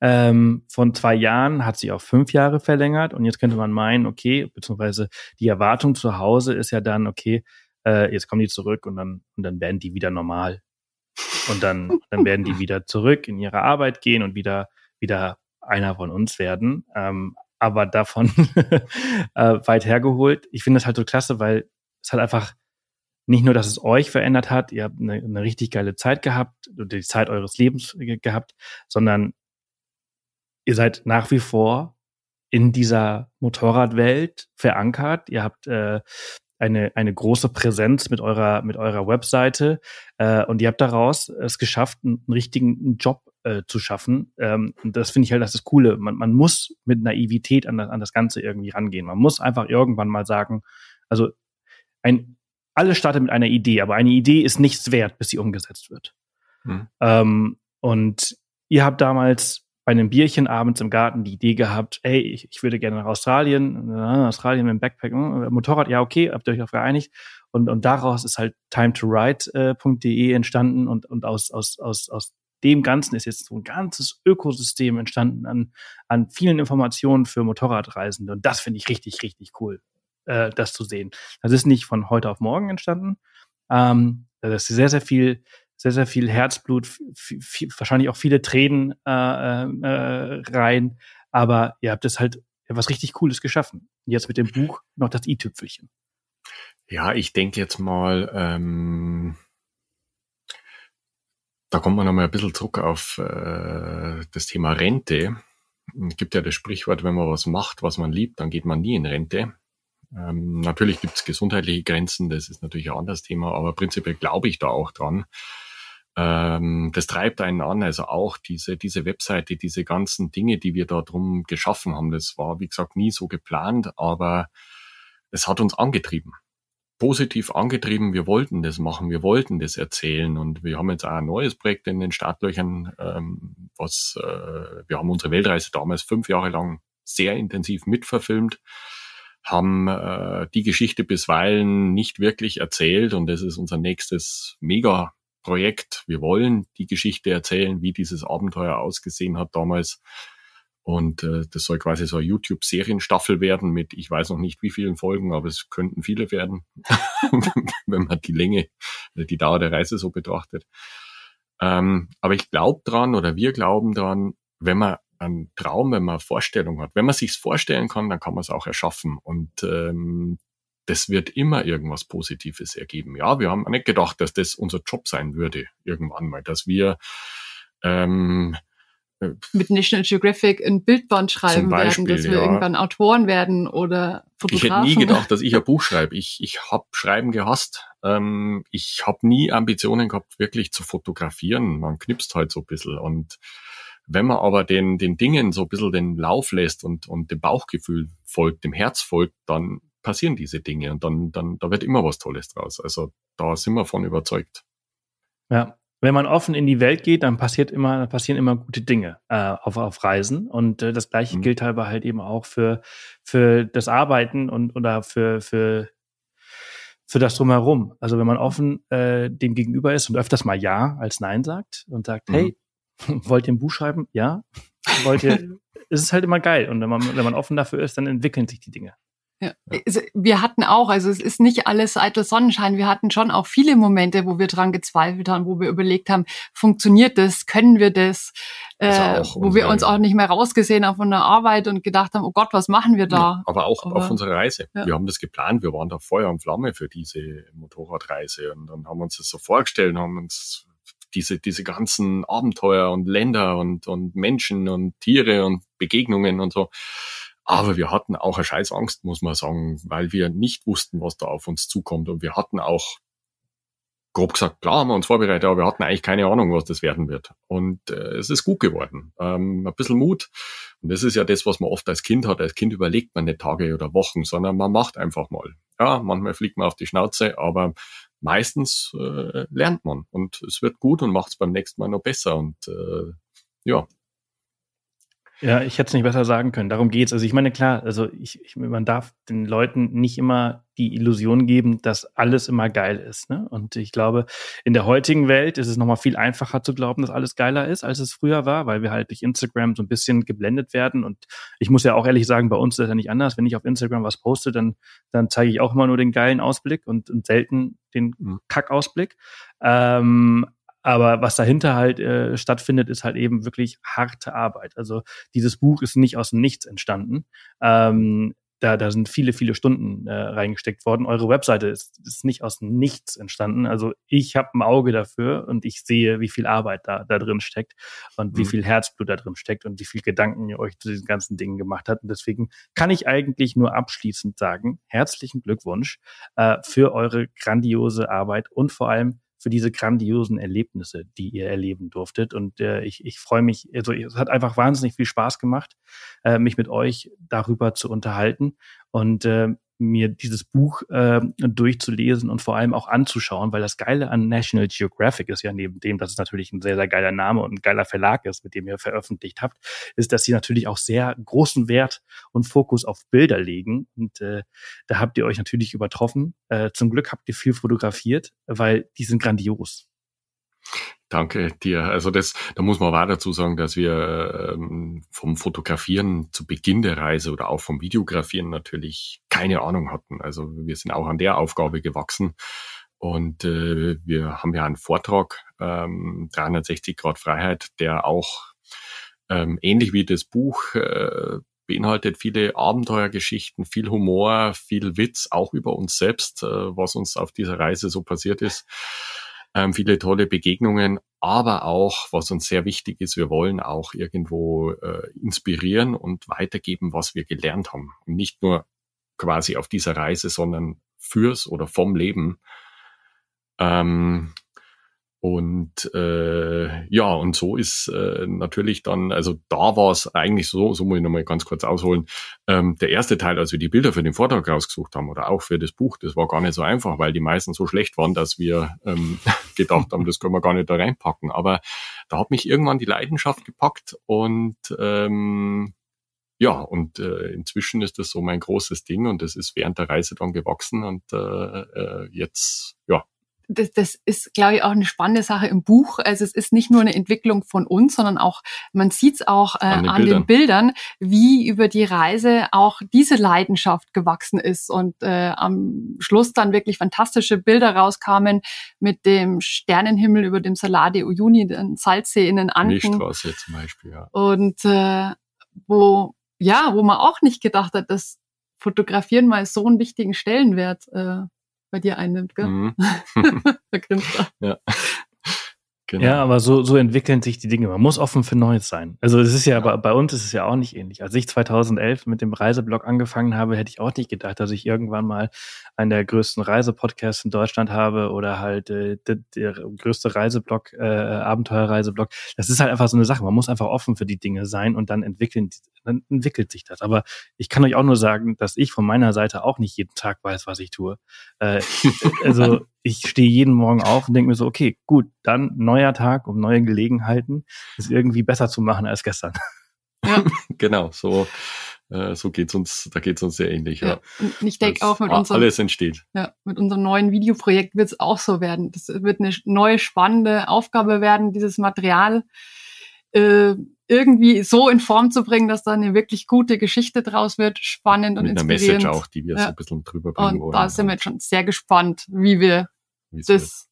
ähm, von zwei Jahren hat sich auf fünf Jahre verlängert und jetzt könnte man meinen, okay, beziehungsweise die Erwartung zu Hause ist ja dann, okay, äh, jetzt kommen die zurück und dann, und dann werden die wieder normal. Und dann, dann werden die wieder zurück in ihre Arbeit gehen und wieder, wieder einer von uns werden. Ähm, aber davon äh, weit hergeholt. Ich finde das halt so klasse, weil es halt einfach nicht nur, dass es euch verändert hat, ihr habt eine, eine richtig geile Zeit gehabt, die Zeit eures Lebens gehabt, sondern ihr seid nach wie vor in dieser Motorradwelt verankert. Ihr habt äh, eine, eine große Präsenz mit eurer, mit eurer Webseite äh, und ihr habt daraus es geschafft, einen richtigen Job äh, zu schaffen. Ähm, und das finde ich halt das das Coole. Man, man muss mit Naivität an das, an das Ganze irgendwie rangehen. Man muss einfach irgendwann mal sagen, also ein, alles startet mit einer Idee, aber eine Idee ist nichts wert, bis sie umgesetzt wird. Hm. Ähm, und ihr habt damals bei einem Bierchen abends im Garten die Idee gehabt, ey, ich, ich würde gerne nach Australien, äh, Australien mit dem Backpack, äh, Motorrad, ja, okay, habt ihr euch auch geeinigt. Und, und daraus ist halt timetoride.de entstanden und, und aus, aus, aus, aus dem Ganzen ist jetzt so ein ganzes Ökosystem entstanden an, an vielen Informationen für Motorradreisende. Und das finde ich richtig, richtig cool, äh, das zu sehen. Das ist nicht von heute auf morgen entstanden. Ähm, das ist sehr, sehr viel sehr, sehr viel Herzblut, viel, wahrscheinlich auch viele Tränen äh, äh, rein. Aber ihr habt es halt was richtig Cooles geschaffen. Jetzt mit dem Buch noch das i-Tüpfelchen. Ja, ich denke jetzt mal, ähm, da kommt man nochmal ein bisschen zurück auf äh, das Thema Rente. Es gibt ja das Sprichwort, wenn man was macht, was man liebt, dann geht man nie in Rente. Ähm, natürlich gibt es gesundheitliche Grenzen, das ist natürlich ein anderes Thema, aber prinzipiell glaube ich da auch dran ähm, das treibt einen an. Also auch diese, diese Webseite, diese ganzen Dinge, die wir da drum geschaffen haben, das war, wie gesagt, nie so geplant, aber es hat uns angetrieben. Positiv angetrieben, wir wollten das machen, wir wollten das erzählen und wir haben jetzt auch ein neues Projekt in den Startlöchern, ähm, was äh, wir haben unsere Weltreise damals fünf Jahre lang sehr intensiv mitverfilmt, haben äh, die Geschichte bisweilen nicht wirklich erzählt und das ist unser nächstes mega Projekt. Wir wollen die Geschichte erzählen, wie dieses Abenteuer ausgesehen hat damals. Und äh, das soll quasi so eine YouTube-Serienstaffel werden mit, ich weiß noch nicht wie vielen Folgen, aber es könnten viele werden, wenn man die Länge, die Dauer der Reise so betrachtet. Ähm, aber ich glaube dran oder wir glauben dran, wenn man einen Traum, wenn man eine Vorstellung hat, wenn man sich's vorstellen kann, dann kann man es auch erschaffen. Und ähm, das wird immer irgendwas Positives ergeben. Ja, wir haben nicht gedacht, dass das unser Job sein würde irgendwann mal, dass wir ähm, mit National Geographic ein Bildband schreiben Beispiel, werden, dass wir ja. irgendwann Autoren werden oder Fotografen. Ich hätte nie gedacht, dass ich ein Buch schreibe. Ich, ich habe Schreiben gehasst. Ähm, ich habe nie Ambitionen gehabt, wirklich zu fotografieren. Man knipst halt so ein bisschen. Und wenn man aber den, den Dingen so ein bisschen den Lauf lässt und, und dem Bauchgefühl folgt, dem Herz folgt, dann passieren diese Dinge und dann, dann, da wird immer was Tolles draus. Also da sind wir von überzeugt. Ja, wenn man offen in die Welt geht, dann passiert immer, passieren immer gute Dinge äh, auf, auf Reisen. Und äh, das gleiche mhm. gilt aber halt eben auch für, für das Arbeiten und oder für, für, für das drumherum. Also wenn man offen äh, dem gegenüber ist und öfters mal Ja als Nein sagt und sagt, mhm. hey, wollt ihr ein Buch schreiben? Ja. Wollt ihr, es ist halt immer geil. Und wenn man, wenn man offen dafür ist, dann entwickeln sich die Dinge. Ja. Also, wir hatten auch, also es ist nicht alles eitel Sonnenschein. Wir hatten schon auch viele Momente, wo wir dran gezweifelt haben, wo wir überlegt haben, funktioniert das, können wir das, äh, wo wir uns auch nicht mehr rausgesehen haben von der Arbeit und gedacht haben, oh Gott, was machen wir da? Ja, aber auch aber, auf unserer Reise. Ja. Wir haben das geplant, wir waren da Feuer und Flamme für diese Motorradreise und dann haben wir uns das so vorgestellt, haben uns diese, diese ganzen Abenteuer und Länder und, und Menschen und Tiere und Begegnungen und so aber wir hatten auch eine Scheißangst, muss man sagen, weil wir nicht wussten, was da auf uns zukommt. Und wir hatten auch, grob gesagt, klar haben wir uns vorbereitet, aber wir hatten eigentlich keine Ahnung, was das werden wird. Und äh, es ist gut geworden. Ähm, ein bisschen Mut. Und das ist ja das, was man oft als Kind hat. Als Kind überlegt man nicht Tage oder Wochen, sondern man macht einfach mal. Ja, manchmal fliegt man auf die Schnauze, aber meistens äh, lernt man. Und es wird gut und macht es beim nächsten Mal noch besser. Und äh, ja, ja, ich hätte es nicht besser sagen können. Darum geht's. Also ich meine, klar, also ich, ich, man darf den Leuten nicht immer die Illusion geben, dass alles immer geil ist. Ne? Und ich glaube, in der heutigen Welt ist es nochmal viel einfacher zu glauben, dass alles geiler ist, als es früher war, weil wir halt durch Instagram so ein bisschen geblendet werden. Und ich muss ja auch ehrlich sagen, bei uns ist das ja nicht anders. Wenn ich auf Instagram was poste, dann, dann zeige ich auch immer nur den geilen Ausblick und, und selten den mhm. Kackausblick. Ähm, aber was dahinter halt äh, stattfindet, ist halt eben wirklich harte Arbeit. Also dieses Buch ist nicht aus dem Nichts entstanden. Ähm, da, da sind viele, viele Stunden äh, reingesteckt worden. Eure Webseite ist, ist nicht aus dem Nichts entstanden. Also ich habe ein Auge dafür und ich sehe, wie viel Arbeit da, da drin steckt und mhm. wie viel Herzblut da drin steckt und wie viel Gedanken ihr euch zu diesen ganzen Dingen gemacht habt. Und deswegen kann ich eigentlich nur abschließend sagen, herzlichen Glückwunsch äh, für eure grandiose Arbeit und vor allem für diese grandiosen Erlebnisse, die ihr erleben durftet. Und äh, ich, ich freue mich, also es hat einfach wahnsinnig viel Spaß gemacht, äh, mich mit euch darüber zu unterhalten. Und äh, mir dieses Buch äh, durchzulesen und vor allem auch anzuschauen, weil das Geile an National Geographic ist ja neben dem, dass es natürlich ein sehr, sehr geiler Name und ein geiler Verlag ist, mit dem ihr veröffentlicht habt, ist, dass sie natürlich auch sehr großen Wert und Fokus auf Bilder legen. Und äh, da habt ihr euch natürlich übertroffen. Äh, zum Glück habt ihr viel fotografiert, weil die sind grandios. Danke dir. Also das, da muss man auch dazu sagen, dass wir ähm, vom Fotografieren zu Beginn der Reise oder auch vom Videografieren natürlich keine Ahnung hatten. Also wir sind auch an der Aufgabe gewachsen. Und äh, wir haben ja einen Vortrag, ähm, 360 Grad Freiheit, der auch ähm, ähnlich wie das Buch äh, beinhaltet viele Abenteuergeschichten, viel Humor, viel Witz, auch über uns selbst, äh, was uns auf dieser Reise so passiert ist ähm, viele tolle Begegnungen, aber auch, was uns sehr wichtig ist, wir wollen auch irgendwo äh, inspirieren und weitergeben, was wir gelernt haben. Und nicht nur quasi auf dieser Reise, sondern fürs oder vom Leben. Ähm, und äh, ja, und so ist äh, natürlich dann, also da war es eigentlich so, so muss ich nochmal ganz kurz ausholen. Ähm, der erste Teil, als wir die Bilder für den Vortrag rausgesucht haben oder auch für das Buch, das war gar nicht so einfach, weil die meisten so schlecht waren, dass wir ähm, gedacht haben, das können wir gar nicht da reinpacken. Aber da hat mich irgendwann die Leidenschaft gepackt und ähm, ja, und äh, inzwischen ist das so mein großes Ding und das ist während der Reise dann gewachsen und äh, äh, jetzt, ja, das, das ist, glaube ich, auch eine spannende Sache im Buch. Also es ist nicht nur eine Entwicklung von uns, sondern auch, man sieht es auch äh, an, den, an den, Bildern, wie über die Reise auch diese Leidenschaft gewachsen ist und äh, am Schluss dann wirklich fantastische Bilder rauskamen mit dem Sternenhimmel über dem Salade Uyuni, den Salzsee in den Anden. Milchstraße zum Beispiel, ja. Und äh, wo, ja, wo man auch nicht gedacht hat, dass Fotografieren mal so einen wichtigen Stellenwert äh, bei dir einnimmt, gell? Mhm. da grinst er. Ja. Genau. Ja, aber so, so entwickeln sich die Dinge. Man muss offen für Neues sein. Also es ist ja. Bei, bei, uns ist es ja auch nicht ähnlich. Als ich 2011 mit dem Reiseblog angefangen habe, hätte ich auch nicht gedacht, dass ich irgendwann mal einen der größten Reisepodcasts in Deutschland habe oder halt äh, der, der größte Reiseblog, äh, Abenteuerreiseblog. Das ist halt einfach so eine Sache. Man muss einfach offen für die Dinge sein und dann entwickeln, dann entwickelt sich das. Aber ich kann euch auch nur sagen, dass ich von meiner Seite auch nicht jeden Tag weiß, was ich tue. Äh, also ich stehe jeden Morgen auf und denke mir so, okay, gut, dann neuer Tag, um neue Gelegenheiten, es irgendwie besser zu machen als gestern. Ja. genau, so, äh, so geht's uns, da geht's uns sehr ähnlich. Ja. ja. Und ich denke auch mit unserem, alles entsteht. Ja, mit unserem neuen Videoprojekt wird es auch so werden. Das wird eine neue spannende Aufgabe werden, dieses Material äh, irgendwie so in Form zu bringen, dass da eine wirklich gute Geschichte draus wird, spannend und Mit inspirierend. Einer Message auch, die wir ja. so ein bisschen drüber bringen und wollen. Da sind wir jetzt schon sehr gespannt, wie wir Wie's das,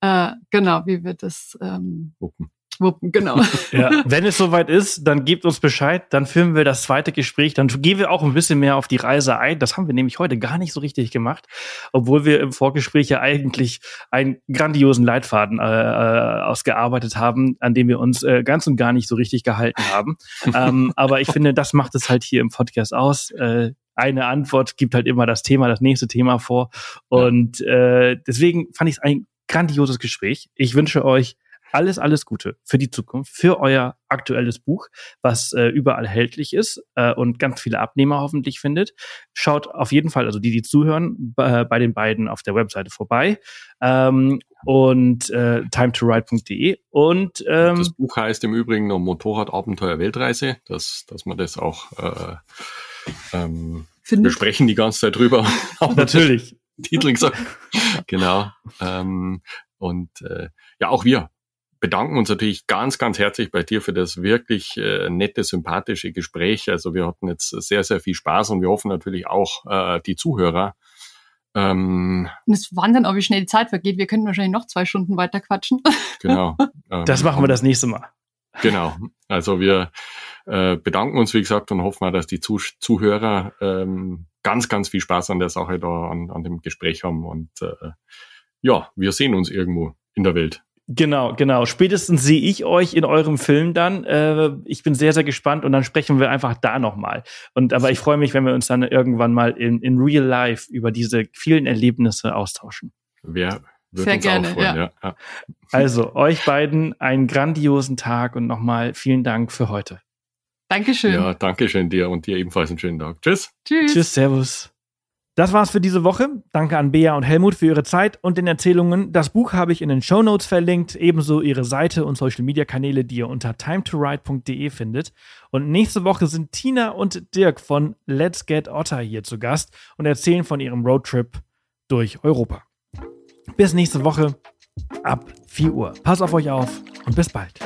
äh, genau, wie wir das ähm, wuppen. Wuppen, genau. Ja, wenn es soweit ist, dann gebt uns Bescheid, dann filmen wir das zweite Gespräch, dann gehen wir auch ein bisschen mehr auf die Reise ein. Das haben wir nämlich heute gar nicht so richtig gemacht, obwohl wir im Vorgespräch ja eigentlich einen grandiosen Leitfaden äh, äh ausgearbeitet haben, an dem wir uns äh, ganz und gar nicht so richtig gehalten haben. ähm, aber ich finde, das macht es halt hier im Podcast aus. Äh, eine Antwort gibt halt immer das Thema, das nächste Thema vor. Und äh, deswegen fand ich es ein grandioses Gespräch. Ich wünsche euch alles, alles Gute für die Zukunft, für euer aktuelles Buch, was äh, überall erhältlich ist äh, und ganz viele Abnehmer hoffentlich findet. Schaut auf jeden Fall, also die, die zuhören, äh, bei den beiden auf der Webseite vorbei. Ähm, und äh, timetoride.de und ähm, das Buch heißt im Übrigen noch Motorradabenteuer Weltreise, dass, dass man das auch äh, ähm, wir sprechen die ganze Zeit drüber. Natürlich. Titel gesagt. genau. Ähm, und äh, ja, auch wir bedanken uns natürlich ganz, ganz herzlich bei dir für das wirklich äh, nette, sympathische Gespräch. Also wir hatten jetzt sehr, sehr viel Spaß und wir hoffen natürlich auch äh, die Zuhörer. Ähm, und es Wahnsinn, wie schnell die Zeit vergeht. Wir könnten wahrscheinlich noch zwei Stunden weiter quatschen. Genau. Ähm, das machen wir das nächste Mal. Genau. Also wir äh, bedanken uns, wie gesagt, und hoffen, dass die Zuh Zuhörer ähm, ganz, ganz viel Spaß an der Sache da, an, an dem Gespräch haben. Und äh, ja, wir sehen uns irgendwo in der Welt. Genau, genau. Spätestens sehe ich euch in eurem Film dann. Äh, ich bin sehr, sehr gespannt und dann sprechen wir einfach da nochmal. Und aber ich freue mich, wenn wir uns dann irgendwann mal in, in real life über diese vielen Erlebnisse austauschen. Wer wird sehr uns gerne, freuen, ja. ja. Also euch beiden einen grandiosen Tag und nochmal vielen Dank für heute. Dankeschön. Ja, Dankeschön dir und dir ebenfalls einen schönen Tag. Tschüss. Tschüss. Tschüss, Servus. Das war's für diese Woche. Danke an Bea und Helmut für ihre Zeit und den Erzählungen. Das Buch habe ich in den Show Notes verlinkt, ebenso ihre Seite und Social Media Kanäle, die ihr unter timetoride.de findet. Und nächste Woche sind Tina und Dirk von Let's Get Otter hier zu Gast und erzählen von ihrem Roadtrip durch Europa. Bis nächste Woche ab 4 Uhr. Pass auf euch auf und bis bald.